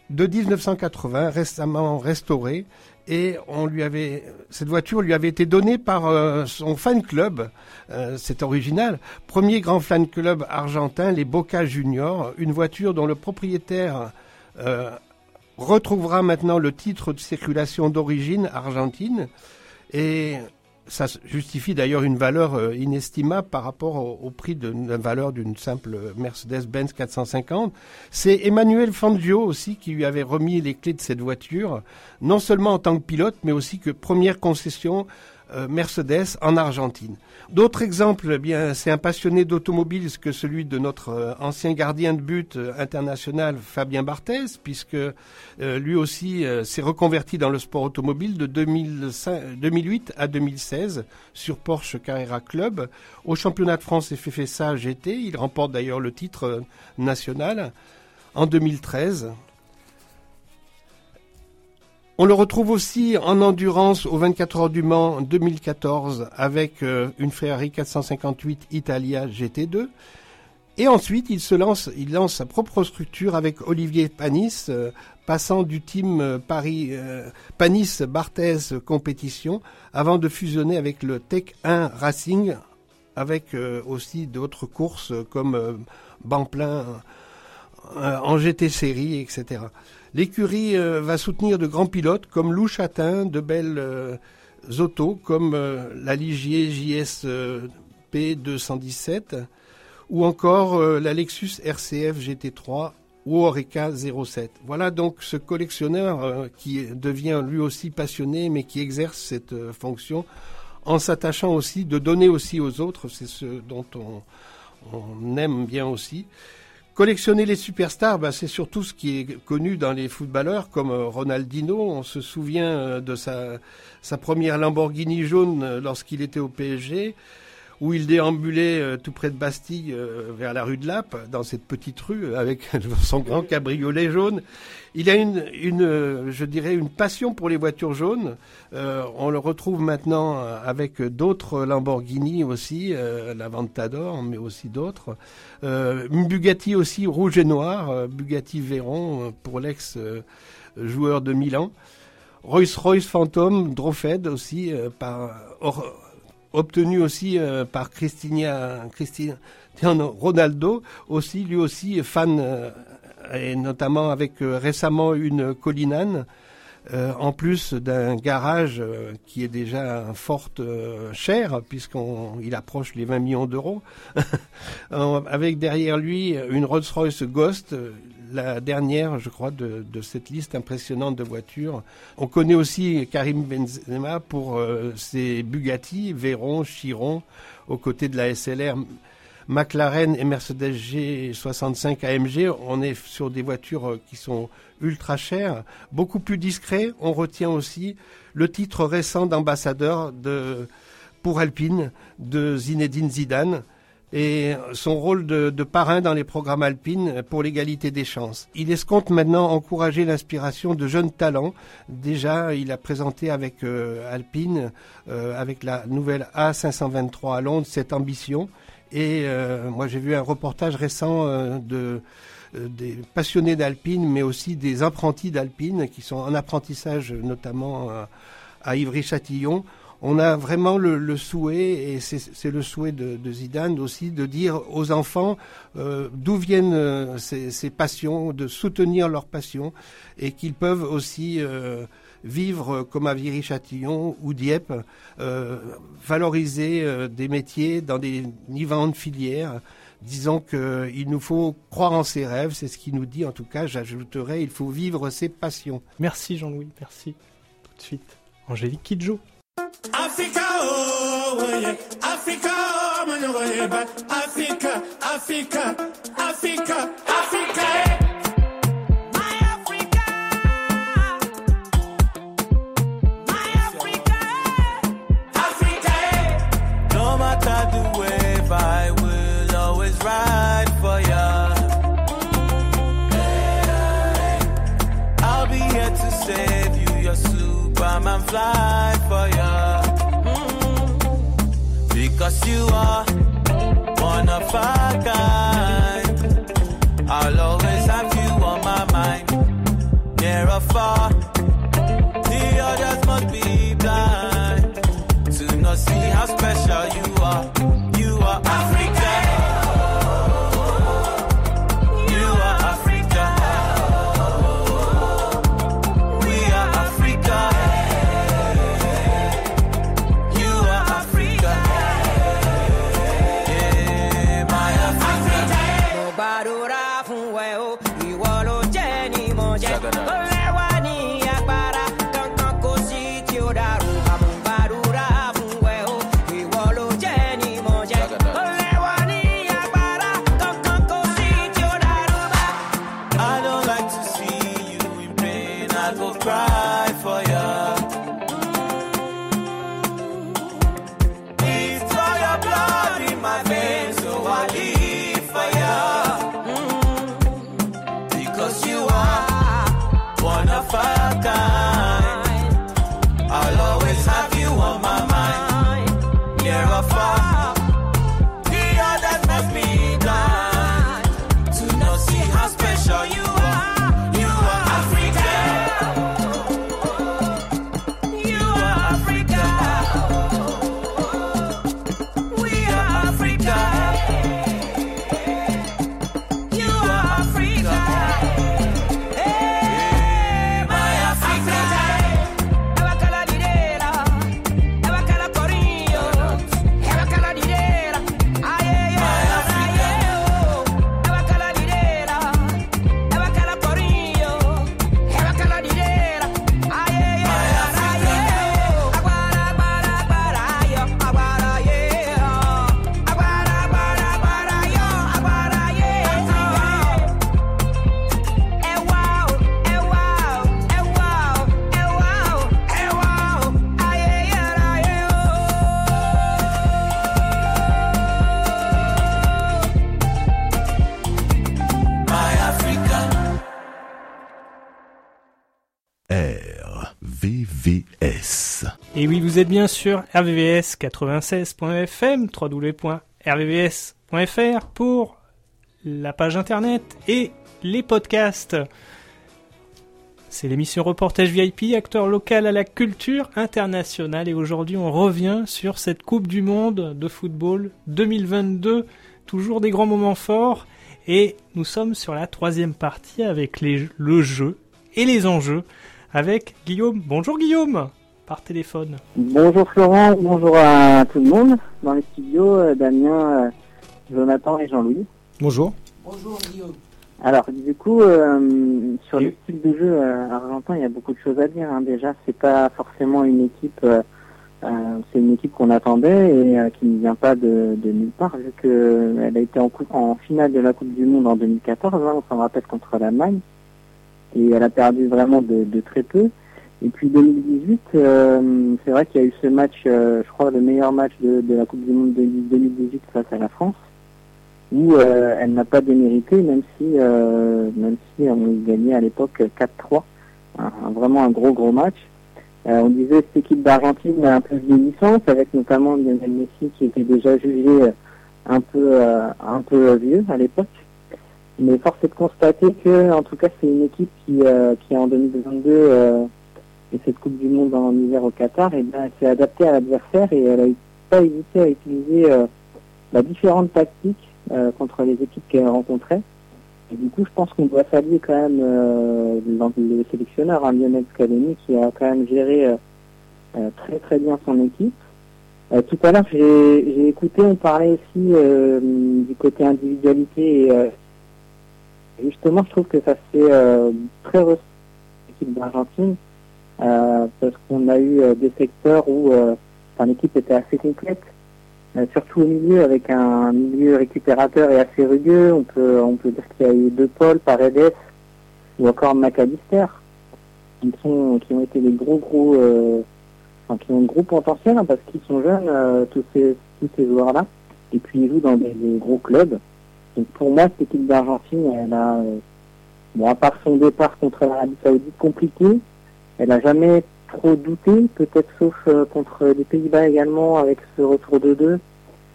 de 1980, récemment restaurée. Et on lui avait, cette voiture lui avait été donnée par euh, son fan club. Euh, c'est original. Premier grand fan club argentin, les Boca Juniors. Une voiture dont le propriétaire euh, retrouvera maintenant le titre de circulation d'origine argentine. Et ça justifie d'ailleurs une valeur euh, inestimable par rapport au, prix de la valeur d'une simple Mercedes-Benz 450. C'est Emmanuel Fangio aussi qui lui avait remis les clés de cette voiture, non seulement en tant que pilote, mais aussi que première concession Mercedes en Argentine. D'autres exemples, eh bien, c'est un passionné d'automobile que celui de notre euh, ancien gardien de but euh, international Fabien Barthez, puisque euh, lui aussi euh, s'est reconverti dans le sport automobile de 2005 2008 à 2016 sur Porsche Carrera Club. Au championnat de France FFSA GT, il remporte d'ailleurs le titre euh, national en 2013. On le retrouve aussi en endurance au 24 heures du Mans 2014 avec euh, une Ferrari 458 Italia GT2. Et ensuite, il se lance, il lance sa propre structure avec Olivier Panis, euh, passant du team euh, Paris Panis Barthez Compétition, avant de fusionner avec le Tech 1 Racing, avec aussi d'autres courses comme Banplein euh, en GT série, etc. L'écurie euh, va soutenir de grands pilotes comme Lou Chatin, de belles euh, autos comme euh, la Ligier JS euh, P217 ou encore la Lexus RCF GT3 ou Oreca 07. Voilà donc ce collectionneur qui devient lui aussi passionné mais qui exerce cette fonction en s'attachant aussi de donner aussi aux autres, c'est ce dont on, on aime bien aussi. Collectionner les superstars, bah, c'est surtout ce qui est connu dans les footballeurs, comme euh, Ronaldinho. On se souvient euh, de sa, sa première Lamborghini jaune euh, lorsqu'il était au PSG, où il déambulait euh, tout près de Bastille, euh, vers la rue de Lappe, dans cette petite rue, avec *laughs* son grand cabriolet jaune. Il a une, une euh, je dirais, une passion pour les voitures jaunes. Euh, on le retrouve maintenant euh, avec d'autres Lamborghini aussi, euh, la Ventador, mais aussi d'autres. Euh, une Bugatti aussi rouge et noir, euh, Bugatti Veyron euh, pour l'ex euh, joueur de Milan. Rolls-Royce Phantom Drofed aussi euh, par obtenu aussi euh, par Cristina, Ronaldo aussi lui aussi fan euh, et notamment avec euh, récemment une Collinane en plus d'un garage qui est déjà fort cher puisqu'il approche les 20 millions d'euros. *laughs* Avec derrière lui une Rolls-Royce Ghost la dernière je crois de, cette liste impressionnante de voitures. On connaît aussi Karim Benzema pour euh, ses Bugatti Veyron Chiron aux côtés de la SLR McLaren et Mercedes G65 AMG, on est sur des voitures euh, qui sont ultra chères, beaucoup plus discrets. On retient aussi le titre récent d'ambassadeur de pour Alpine de Zinedine Zidane et son rôle de, de parrain dans les programmes alpines pour l'égalité des chances. Il escompte maintenant encourager l'inspiration de jeunes talents. Déjà, il a présenté avec euh, Alpine, euh, avec la nouvelle A523 à Londres, cette ambition. Et euh, moi, j'ai vu un reportage récent euh, de euh, des passionnés d'Alpine, mais aussi des apprentis d'Alpine qui sont en apprentissage, notamment à Ivry-Châtillon. On a vraiment le, souhait, et c'est le souhait de, de Zidane aussi, de dire aux enfants euh, d'où viennent euh, ces, passions, de soutenir leurs passions, et qu'ils peuvent aussi euh, vivre comme à Viry-Châtillon ou Dieppe, valoriser des métiers dans des différentes filières. Disons qu'il nous faut croire en ses rêves, c'est ce qu'il nous dit en tout cas, j'ajouterais, il faut vivre ses passions. Merci Jean-Louis, merci. Tout de suite, Angélique Kidjo. Africa, oh, oh, yeah. Africa, oh, man, oh, yeah, but Africa, Africa, Africa, Africa. eh. My Africa. My Africa. Africa. eh. No matter the wave, I will always ride for ya. I'll be here to save you, your Superman fly Cause you are one of a kind. I'll always have you on my mind, near or far. Et oui, vous êtes bien sur RVVS 96.fm, www.rvvs.fr pour la page internet et les podcasts. C'est l'émission Reportage VIP, acteur local à la culture internationale. Et aujourd'hui, on revient sur cette Coupe du Monde de football 2022. Toujours des grands moments forts. Et nous sommes sur la troisième partie avec le jeu et les enjeux avec Guillaume. Bonjour Guillaume, par téléphone. Bonjour Florent, bonjour à tout le monde dans les studios, euh, Damien, euh, Jonathan et Jean-Louis. Bonjour. Bonjour Guillaume. Alors du coup, euh, sur le style de jeu argentin, il y a beaucoup de choses à dire. Hein. Déjà, c'est pas forcément une équipe, euh, c'est une équipe qu'on attendait et euh, qui ne vient pas de, de nulle part, vu qu'elle a été en, coupe, en finale de la Coupe du Monde en 2014, hein, on s'en rappelle contre l'Allemagne, et elle a perdu vraiment de, de très peu. Et puis 2018, euh, c'est vrai qu'il y a eu ce match, euh, je crois le meilleur match de, de la Coupe du Monde de 2018 face à la France où euh, elle n'a pas démérité, même si euh, même si on gagnait à l'époque 4-3, un, un- vraiment un gros gros match. Euh, on disait cette équipe d'Argentine un peu vieillissante, avec notamment Lionel Messi qui était déjà jugé euh, un peu un peu vieux à l'époque. Mais force est de constater que, en tout cas, c'est une équipe qui, qui en 2022 et cette Coupe du Monde en hiver au Qatar, et bien, elle s'est adaptée à l'adversaire et elle a pas hésité à utiliser euh, bah, différentes tactiques euh, contre les équipes qu'elle rencontrait. Et du coup, je pense qu'on doit saluer quand même euh, le sélectionneur, hein, Lionel Scaloni, qui a quand même géré euh, euh, très très bien son équipe. Euh, tout à l'heure, j'ai écouté, on parlait aussi du côté individualité et justement, je trouve que ça se fait très resserré l'équipe d'Argentine parce qu'on a eu euh, des secteurs où euh, l'équipe était assez complète. Euh, surtout au milieu, avec un milieu récupérateur et assez rugueux. On peut, on peut dire qu'il y a eu deux Paul, Paredes ou encore McAllister, qui, sont, qui ont été des gros, gros, euh, enfin, qui ont un gros potentiel hein, parce qu'ils sont jeunes, euh, tous ces, tous ces joueurs-là. Et puis ils jouent dans des, gros clubs. Donc pour moi, cette équipe d'Argentine, elle a, euh, bon, à part son départ contre l'Arabie Saoudite compliqué, elle a jamais trop douté, peut-être sauf euh, contre les Pays-Bas également avec ce retour de deux.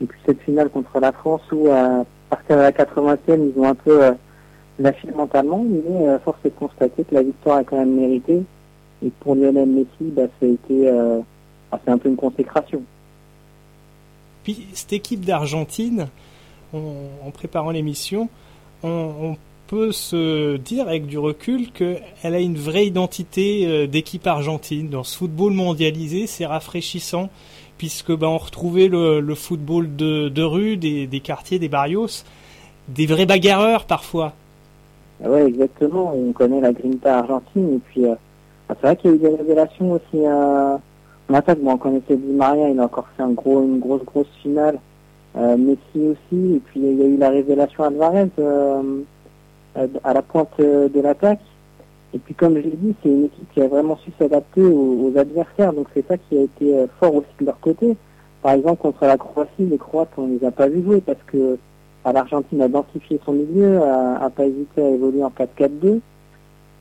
Et puis cette finale contre la France où à partir de la 80e, ils ont un peu euh, lâché mentalement, mais euh, force est de constater que la victoire est quand même méritée. Et pour Lionel Messi, bah, ça a été, euh, c'est un peu une consécration. Puis cette équipe d'Argentine, en préparant l'émission, on, on peut se dire avec du recul qu'elle a une vraie identité euh, d'équipe argentine. Dans ce football mondialisé, c'est rafraîchissant puisque ben, on retrouvait le, football de, rue, des, quartiers, des barrios, des vrais bagarreurs parfois. Ah ouais, exactement. On connaît la Grinta argentine. Et puis, euh, ah, c'est vrai qu'il y a eu des révélations aussi euh, en attaque. Bon, on connaissait Di Maria, il a encore fait une grosse, finale. Euh, Messi aussi. Et puis, il y a eu la révélation Alvarez euh, à la pointe euh, de l'attaque. Et puis, comme je l'ai dit, c'est une équipe qui a vraiment su s'adapter aux, adversaires. Donc, c'est ça qui a été euh, fort aussi de leur côté. Par exemple, contre la Croatie, les Croates, on les a pas vus jouer parce que l'Argentine a densifié son milieu, a, pas hésité à évoluer en 4-4-2.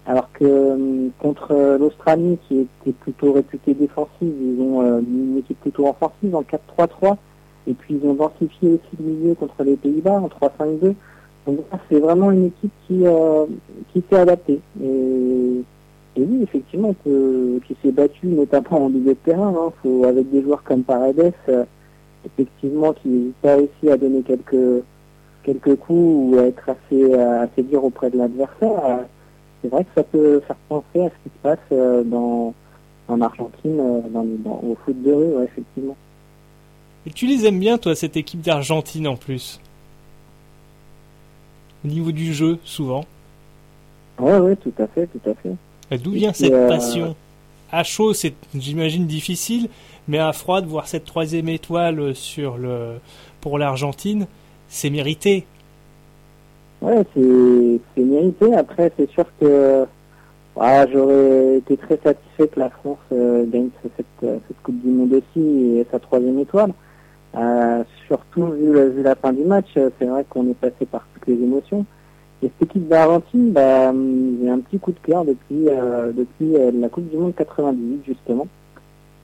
Alors que euh, contre euh, l'Australie, qui était plutôt réputée défensive, ils ont une équipe plutôt offensive en 4-3-3. Et puis ils ont densifié aussi le milieu contre les Pays-Bas en 3-5-2. Donc c'est vraiment une équipe qui, euh, qui s'est adaptée. Et, et oui, effectivement, que, qui s'est battue notamment en milieu de terrain. Hein, faut, avec des joueurs comme Paredes, euh, effectivement, qui pas aussi à donner quelques quelques coups ou à être assez, assez dur auprès de l'adversaire, euh, c'est vrai que ça peut faire penser à ce qui se passe euh, dans, en Argentine, euh, dans, dans- au foot de rue, ouais, effectivement. Et tu les aimes bien, toi, cette équipe d'Argentine en plus? Au niveau du jeu, souvent. Ouais, ouais, tout à fait, tout à fait. D'où vient cette euh, passion? À chaud, c'est, j'imagine, difficile, mais à froid, de voir cette troisième étoile sur le, pour l'Argentine, c'est mérité. Ouais, c'est c'est mérité. Après, c'est sûr que ah, j'aurais été très satisfait que la France euh, gagne cette, cette Coupe du Monde aussi et sa troisième étoile. Euh, surtout vu, vu la fin du match, euh, c'est vrai qu'on est passé par toutes les émotions. Et cette équipe d'Argentine, bah, hum, j'ai un petit coup de cœur depuis, euh, depuis euh, la Coupe du Monde 98, justement.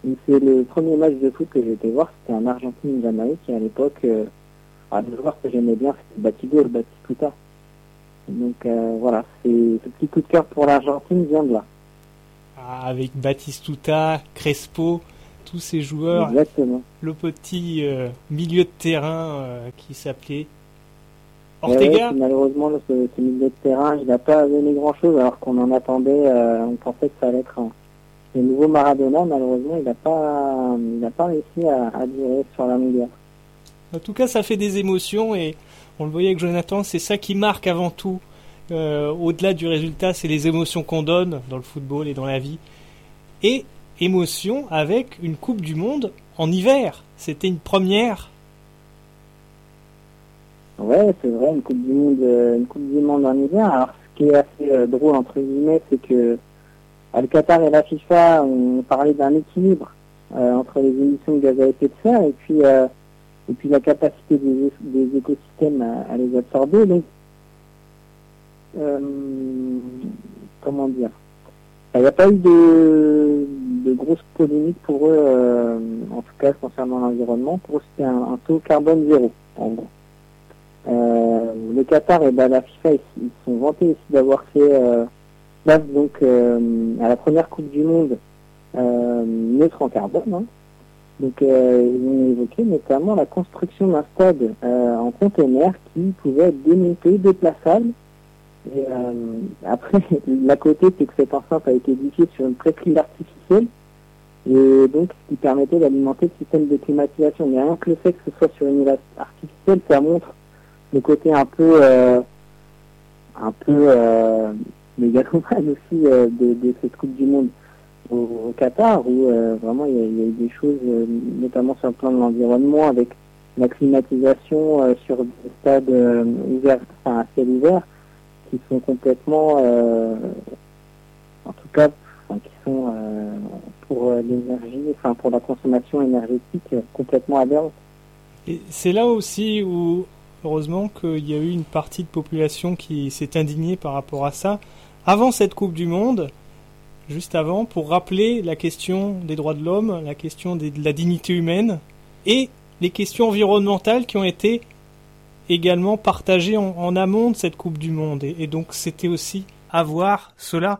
Et C'est le premier match de foot que j'ai été voir, c'était en Argentine-Jamaïque, et à l'époque, le joueur que j'aimais bien, c'était Batigo, le Batistuta. Donc voilà, c'est ce petit coup de cœur pour l'Argentine vient de là. Ah, avec Batistuta, Crespo, tous ces joueurs. Exactement. Le petit euh, milieu de terrain euh, qui s'appelait Ouais, Ortega. ouais, malheureusement, ce, ce milieu de terrain, il n'a pas donné grand-chose, alors qu'on en attendait, euh, on pensait que ça allait être un, le nouveau Maradona. Malheureusement, il n'a pas, il pas réussi à, à durer sur la longueur. En tout cas, ça fait des émotions et on le voyait avec Jonathan, c'est ça qui marque avant tout. Euh, Au-delà du résultat, c'est les émotions qu'on donne dans le football et dans la vie. Et émotion avec une Coupe du Monde en hiver. C'était une première. Ouais, c'est vrai, une Coupe du Monde, euh, une Coupe du Monde en hiver. Alors, ce qui est assez euh, drôle, entre guillemets, c'est que à le Qatar et la FIFA ont parlé d'un équilibre euh, entre les émissions de gaz à effet de serre et puis, et puis la capacité des, des écosystèmes à, les absorber. Donc, comment dire? Il n'y a pas eu de, de grosses polémiques pour eux, euh, en tout cas concernant l'environnement. Pour eux, c'était un, taux carbone zéro, en gros. Euh, le Qatar et ben, la FIFA, ils, sont vantés aussi d'avoir fait euh, place donc euh, à la première Coupe du Monde neutre en carbone. hein. Donc ils ont évoqué notamment la construction d'un stade en conteneur qui pouvait être démonté, déplaçable. Et euh, après, *laughs* l'à côté, c'est que cette enceinte a été édifiée sur une presqu'île artificielle et donc ce qui permettait d'alimenter le système de climatisation. Mais rien que le fait que ce soit sur une île artificielle, ça montre le côté un peu euh, un peu euh, mégalomane aussi de, cette Coupe du Monde au, Qatar où vraiment il y, a, eu des choses notamment sur le plan de l'environnement avec la climatisation sur des stades ouverts, enfin à ciel ouvert qui sont complètement euh, en tout cas qui sont euh, pour euh, l'énergie, enfin pour la consommation énergétique complètement aberrantes. Et c'est là aussi où, heureusement, qu'il y a eu une partie de population qui s'est indignée par rapport à ça. Avant cette Coupe du Monde, juste avant, pour rappeler la question des droits de l'homme, la question de la dignité humaine et les questions environnementales qui ont été également partagées en, en amont de cette Coupe du Monde. Et, et donc c'était aussi avoir cela.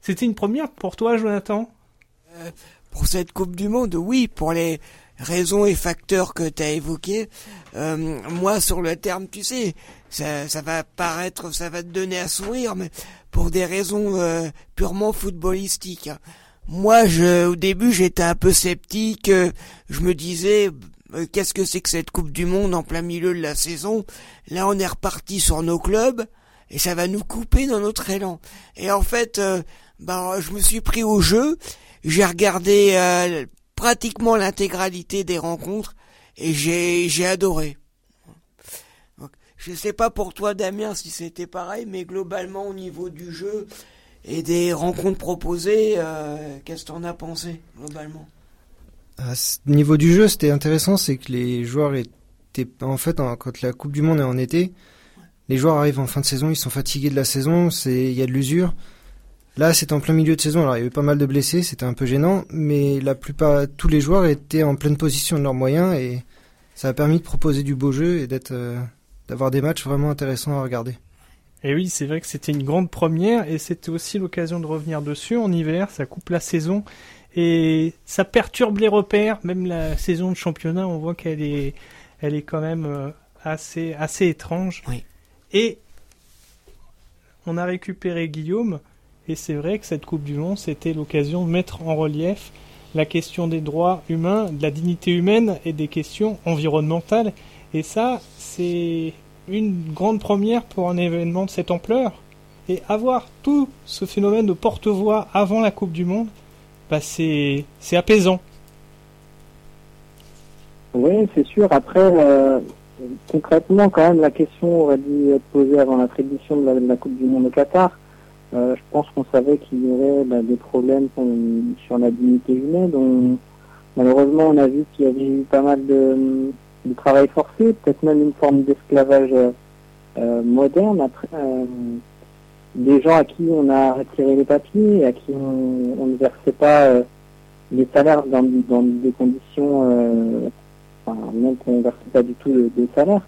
C'était une première pour toi, Jonathan? Euh, pour cette Coupe du Monde, oui, pour les raisons et facteurs que tu as évoqués. Euh, moi, sur le terme, tu sais, ça, ça va paraître, ça va te donner à sourire, mais pour des raisons euh, purement footballistiques. hein. Moi, je, au début, j'étais un peu sceptique. euh, je me disais, euh, qu'est-ce que c'est que cette Coupe du Monde en plein milieu de la saison? Là, on est reparti sur nos clubs et ça va nous couper dans notre élan. Et en fait, euh, bah, je me suis pris au jeu. J'ai regardé euh, pratiquement l'intégralité des rencontres et j'ai adoré. Je sais pas pour toi Damien si c'était pareil, mais globalement au niveau du jeu et des rencontres proposées, qu'est-ce que t'en as pensé globalement? À ce niveau du jeu, c'était intéressant, c'est que les joueurs étaient en fait en- quand la Coupe du Monde est en été, les joueurs arrivent en fin de saison, ils sont fatigués de la saison, c'est il y a de l'usure. Là, c'était en plein milieu de saison, alors il y avait pas mal de blessés, c'était un peu gênant, mais la plupart, tous les joueurs étaient en pleine position de leurs moyens et ça a permis de proposer du beau jeu et d'être, euh, d'avoir des matchs vraiment intéressants à regarder. Et oui, c'est vrai que c'était une grande première et c'était aussi l'occasion de revenir dessus en hiver, ça coupe la saison et ça perturbe les repères, même la saison de championnat, on voit qu'elle est elle est quand même euh, assez assez étrange. Et on a récupéré Guillaume et c'est vrai que cette Coupe du monde, c'était l'occasion de mettre en relief la question des droits humains, de la dignité humaine et des questions environnementales et ça, c'est une grande première pour un événement de cette ampleur. Et avoir tout ce phénomène de porte-voix avant la Coupe du Monde, bah c'est apaisant. Oui, c'est sûr. Après, euh, concrètement, quand même, la question aurait dû être posée avant l'attribution de, la- de la Coupe du Monde au Qatar. Euh, je pense qu'on savait qu'il y aurait bah, des problèmes sur la dignité humaine. On- malheureusement, on a vu qu'il y avait eu pas mal de, travail forcé, peut-être même une forme d'esclavage euh, moderne, après, des gens à qui on a retiré les papiers, à qui on, ne versait pas euh, les salaires dans, des conditions, euh, enfin, même qu'on ne versait pas du tout de, de salaire.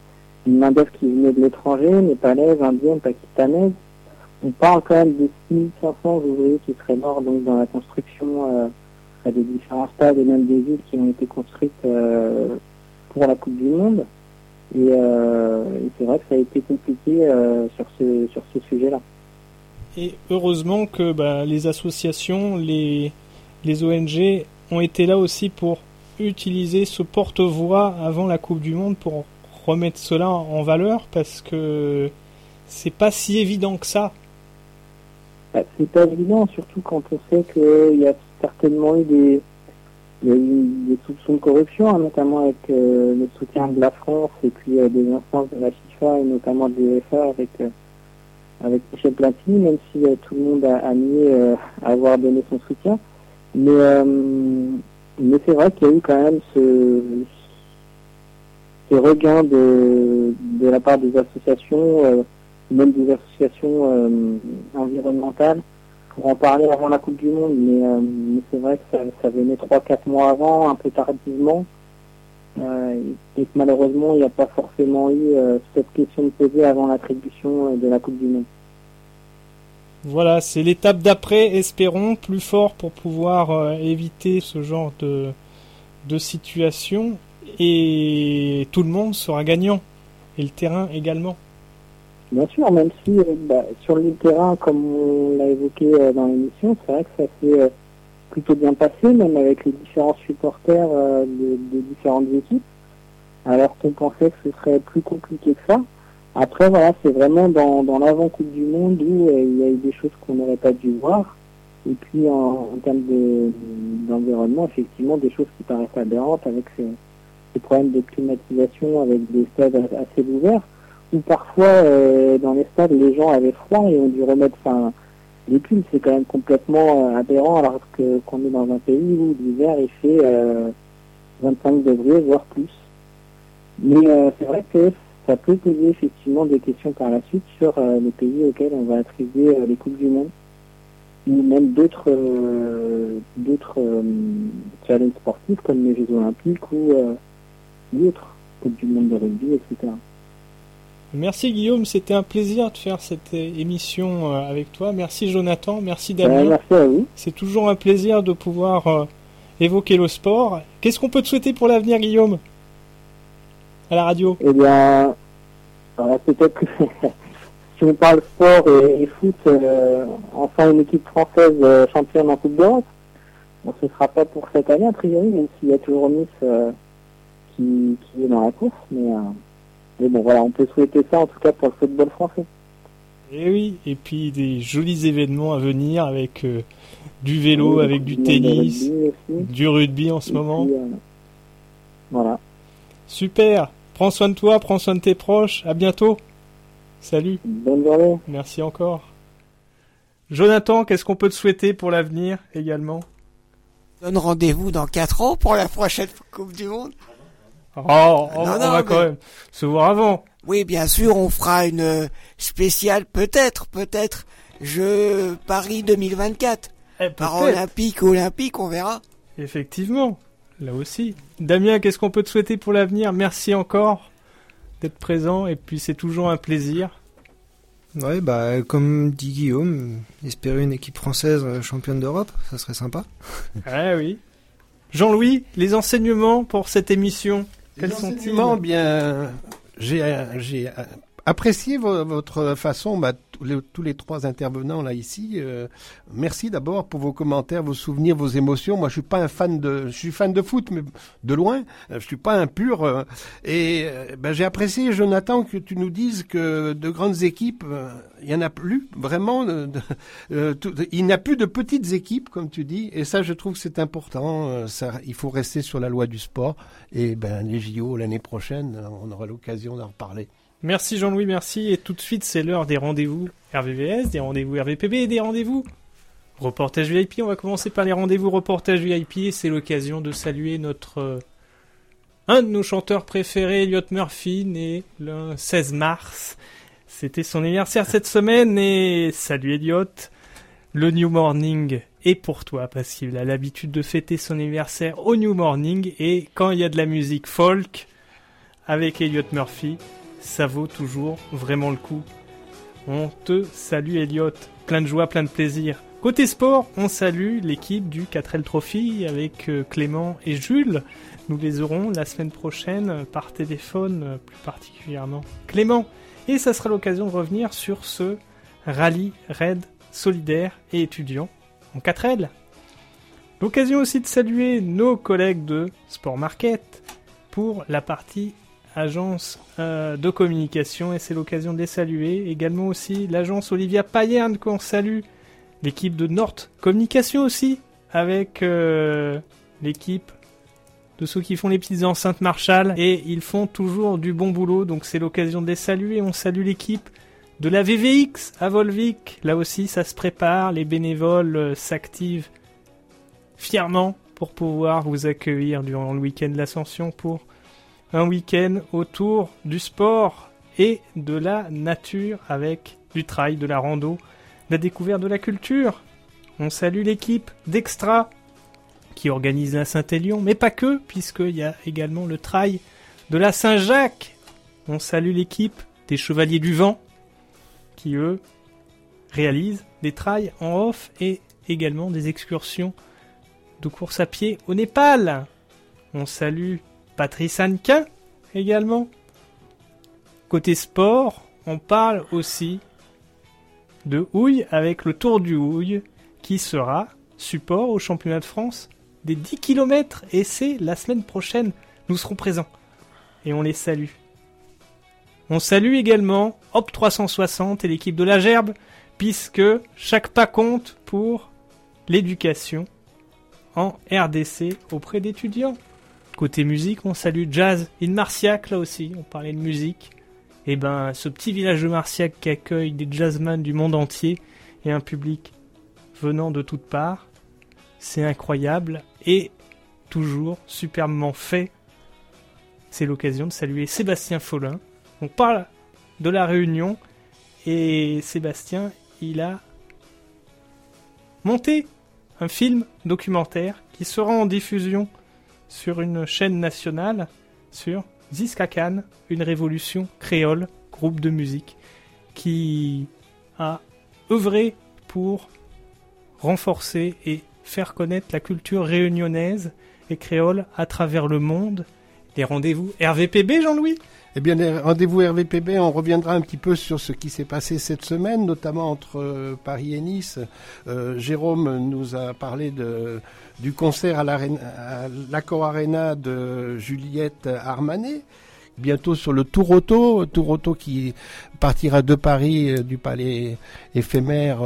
Une main d'œuvre qui venait de l'étranger, népalaise, indienne, pakistanaise. On parle quand même de 6500 ouvriers qui seraient morts donc dans la construction euh, des différents stades et même des villes qui ont été construites euh, pour la Coupe du Monde. Et, euh, et c'est vrai que ça a été compliqué euh, sur ce sur ce sujet-là. Et heureusement que bah, les associations, les, les ONG ont été là aussi pour utiliser ce porte-voix avant la Coupe du Monde pour remettre cela en valeur parce que c'est pas si évident que ça. Bah, c'est pas évident, surtout quand on sait qu'il y a certainement eu des, soupçons de corruption, hein, notamment avec euh, le soutien de la France et puis euh, des instances de la FIFA et notamment de l'UEFA avec, euh, avec Michel Platini, même si euh, tout le monde a, a nié euh, avoir donné son soutien. Mais, euh, mais c'est vrai qu'il y a eu quand même ce, regain de, de la part des associations, même des associations environnementales, pour en parler avant la Coupe du Monde. Mais, mais c'est vrai que ça, ça venait 3-4 mois avant, un peu tardivement. Euh, et que malheureusement, il n'y a pas forcément eu euh, cette question de poser avant l'attribution euh, de la Coupe du Monde. Voilà, c'est l'étape d'après, espérons, plus fort pour pouvoir éviter ce genre de, de situation. Et tout le monde sera gagnant. Et le terrain également. Bien sûr, même si euh, bah, sur le terrain, comme on l'a évoqué euh, dans l'émission, c'est vrai que ça euh, plutôt bien passé, même avec les différents supporters euh, de, de différentes équipes, alors qu'on pensait que ce serait plus compliqué que ça. Après, voilà, c'est vraiment dans, dans l'avant-coupe du monde où euh, il y a eu des choses qu'on n'aurait pas dû voir. Et puis, en, termes de- d'environnement, effectivement, des choses qui paraissent aberrantes avec ces, ces problèmes de climatisation, avec des stades assez ouverts où parfois euh, dans les stades les gens avaient froid et ont dû remettre enfin pulls c'est quand même complètement euh, aberrant alors que qu'on est dans un pays où l'hiver il fait euh, 25 degrés voire plus mais euh, c'est vrai que ça peut poser effectivement des questions par la suite sur euh, les pays auxquels on va attribuer euh, les coupes du monde ou même d'autres euh, d'autres euh, challenges sportifs comme les Jeux Olympiques ou euh, d'autres coupes du monde de rugby etc. Merci Guillaume, c'était un plaisir de faire cette euh, émission euh, avec toi. Merci Jonathan, merci Damien. merci à vous. C'est toujours un plaisir de pouvoir euh, évoquer le sport. Qu'est-ce qu'on peut te souhaiter pour l'avenir Guillaume? À la radio Eh bien, alors peut-être que *laughs* si on parle sport et, et foot, euh, enfin une équipe française euh, championne en Coupe d'Europe, bon, ce sera pas pour cette année a priori, même s'il y a toujours Nice euh, qui, qui est dans la course, mais, euh, mais bon voilà, on peut souhaiter ça en tout cas pour le football français. Et Eh oui, et puis des jolis événements à venir avec euh, du vélo, Oui, avec du tennis, rugby du rugby en ce Et moment. puis, euh, voilà. Super. Prends soin de toi, prends soin de tes proches. À bientôt. Salut. Bonne journée. Merci encore. Jonathan, qu'est-ce qu'on peut te souhaiter pour l'avenir également? Donne rendez-vous dans 4 ans pour la prochaine Coupe du Monde. Oh, on, Non, on non, va mais- quand même se voir avant. Oui, bien sûr, on fera une euh, spéciale, peut-être, peut-être, Jeux Paris 2024. Eh, Paralympique, olympique, on verra. Effectivement, là aussi. Damien, qu'est-ce qu'on peut te souhaiter pour l'avenir? Merci encore d'être présent et puis c'est toujours un plaisir. Ouais, bah, comme dit Guillaume, espérer une équipe française euh, championne d'Europe, ça serait sympa. Ah *laughs* oui. Jean-Louis, les enseignements pour cette émission, Sont-ils enseignements, bien, j'ai, euh, j'ai apprécié vo- votre façon, bah, tous, les, trois intervenants là ici. euh, merci d'abord pour vos commentaires, vos souvenirs, vos émotions. Moi, je suis pas un fan de, je suis fan de foot, mais de loin. Euh, Je suis pas un pur. euh, et euh, ben, j'ai apprécié, Jonathan, que tu nous dises que de grandes équipes, euh, il y en a plus vraiment. euh, il n'y a plus de petites équipes, comme tu dis. Et ça, je trouve que c'est important. euh, ça, il faut rester sur la loi du sport. Et ben les JO l'année prochaine, euh, on aura l'occasion d'en reparler. Merci Jean-Louis, merci. Et tout de suite, c'est l'heure des rendez-vous RVVS, des rendez-vous RVPB et des rendez-vous reportage VIP. On va commencer par les rendez-vous reportage VIP c'est l'occasion de saluer notre euh, un de nos chanteurs préférés, Elliot Murphy, né le 16 mars. C'était son anniversaire cette semaine et salut Elliot. Le New Morning est pour toi parce qu'il a l'habitude de fêter son anniversaire au New Morning et quand il y a de la musique folk avec Elliot Murphy, ça vaut toujours vraiment le coup. On te salue Elliot, plein de joie, plein de plaisir. Côté sport, on salue l'équipe du 4L Trophy avec euh, Clément et Jules. Nous les aurons la semaine prochaine euh, par téléphone euh, plus particulièrement. Clément, et ça sera l'occasion de revenir sur ce rallye raid solidaire et étudiant en 4L. L'occasion aussi de saluer nos collègues de Sport Market pour la partie agence euh, de communication et c'est l'occasion de les saluer. Également aussi l'agence Olivia Payerne qu'on salue, l'équipe de Nord Communication aussi avec euh, l'équipe de ceux qui font les petites enceintes Marshall et ils font toujours du bon boulot donc c'est l'occasion de les saluer. On salue l'équipe de la VVX à Volvic. Là aussi ça se prépare, les bénévoles euh, s'activent fièrement pour pouvoir vous accueillir durant le week-end de l'Ascension pour un week-end autour du sport et de la nature avec du trail, de la rando, la découverte de la culture. On salue l'équipe d'Extra qui organise la Saint-Élion, mais pas que, puisqu'il y a également le trail de la Saint-Jacques. On salue l'équipe des Chevaliers du Vent qui, eux, réalisent des trails en off et également des excursions de course à pied au Népal. On salue Patrice Hannequin également. Côté sport, on parle aussi de Houille avec le Tour du Houille qui sera support au championnat de France des 10 km et c'est la semaine prochaine. Nous serons présents et on les salue. On salue également Hop 360 et l'équipe de la Gerbe puisque chaque pas compte pour l'éducation en RDC auprès d'étudiants. Côté musique, on salue Jazz in Marciac, là aussi, on parlait de musique. Et ben, ce petit village de Marciac qui accueille des jazzmen du monde entier et un public venant de toutes parts, c'est incroyable et toujours superbement fait. C'est l'occasion de saluer Sébastien Follin. On parle de la réunion et Sébastien, il a monté un film documentaire qui sera en diffusion sur une chaîne nationale sur Ziskakan, une révolution créole, groupe de musique, qui a œuvré pour renforcer et faire connaître la culture réunionnaise et créole à travers le monde. Les rendez-vous RVPB, Jean-Louis? Eh bien, rendez-vous RVPB, on reviendra un petit peu sur ce qui s'est passé cette semaine, notamment entre euh, Paris et Nice. Euh, Jérôme nous a parlé du concert à l'Accor Arena de Juliette Armanet. Bientôt sur le Tour Auto, Tour qui partira de Paris, euh, du palais éphémère,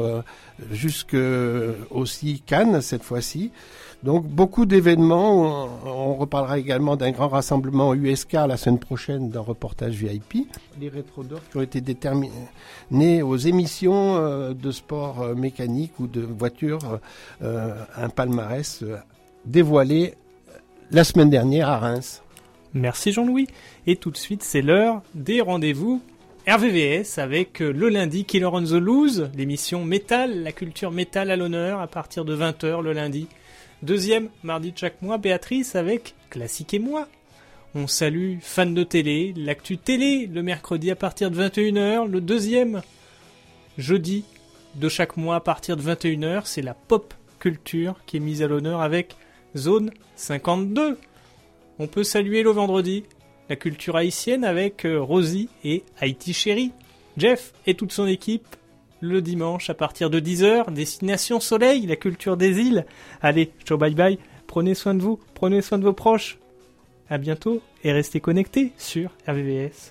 jusque aussi Cannes cette fois-ci. Donc beaucoup d'événements. On, reparlera également d'un grand rassemblement USK la semaine prochaine d'un reportage VIP. Les rétrodors qui ont été déterminés aux émissions euh, de sport euh, mécanique ou de voiture, euh, un palmarès dévoilé la semaine dernière à Reims. Merci Jean-Louis. Et tout de suite, c'est l'heure des rendez-vous RVVS avec le lundi Killer on the Loose, l'émission métal, la culture métal à l'honneur à partir de 20h le lundi. Deuxième mardi de chaque mois, Béatrice avec Classique et moi. On salue fans de télé, l'actu télé le mercredi à partir de 21h. Le deuxième jeudi de chaque mois à partir de 21h, c'est la pop culture qui est mise à l'honneur avec Zone 52. On peut saluer le vendredi la culture haïtienne avec euh, Rosie et Haïti Chéri. Jeff et toute son équipe le dimanche à partir de 10h. Destination Soleil, la culture des îles. Allez, ciao bye bye. Prenez soin de vous, prenez soin de vos proches. À bientôt et restez connectés sur RVVS.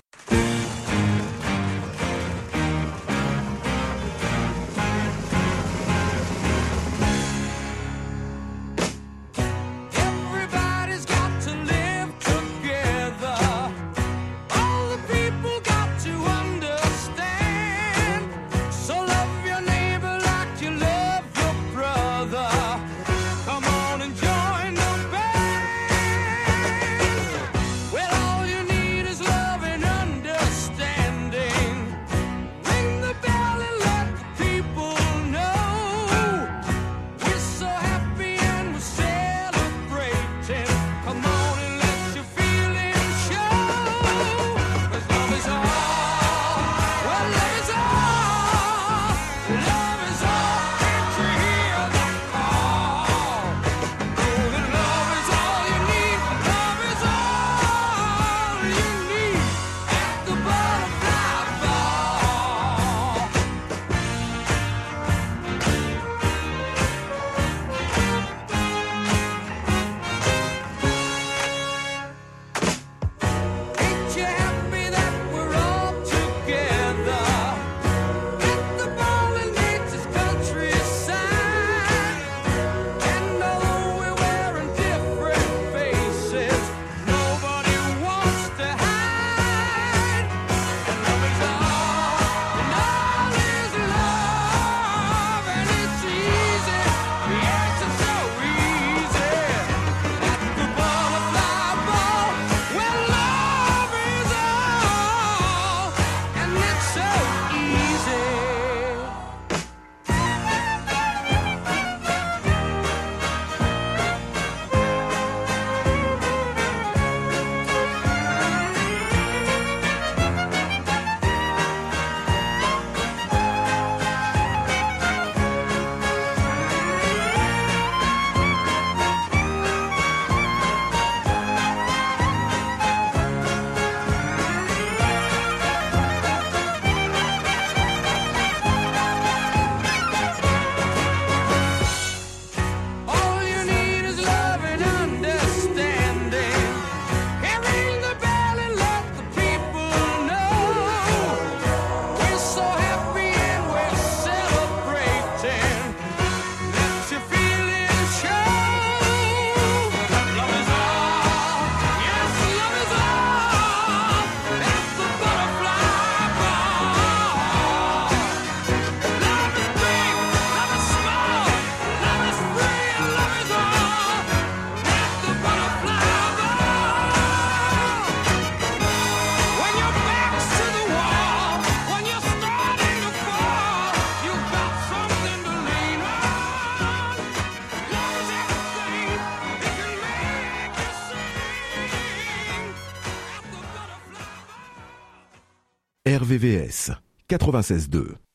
RVVS 96.2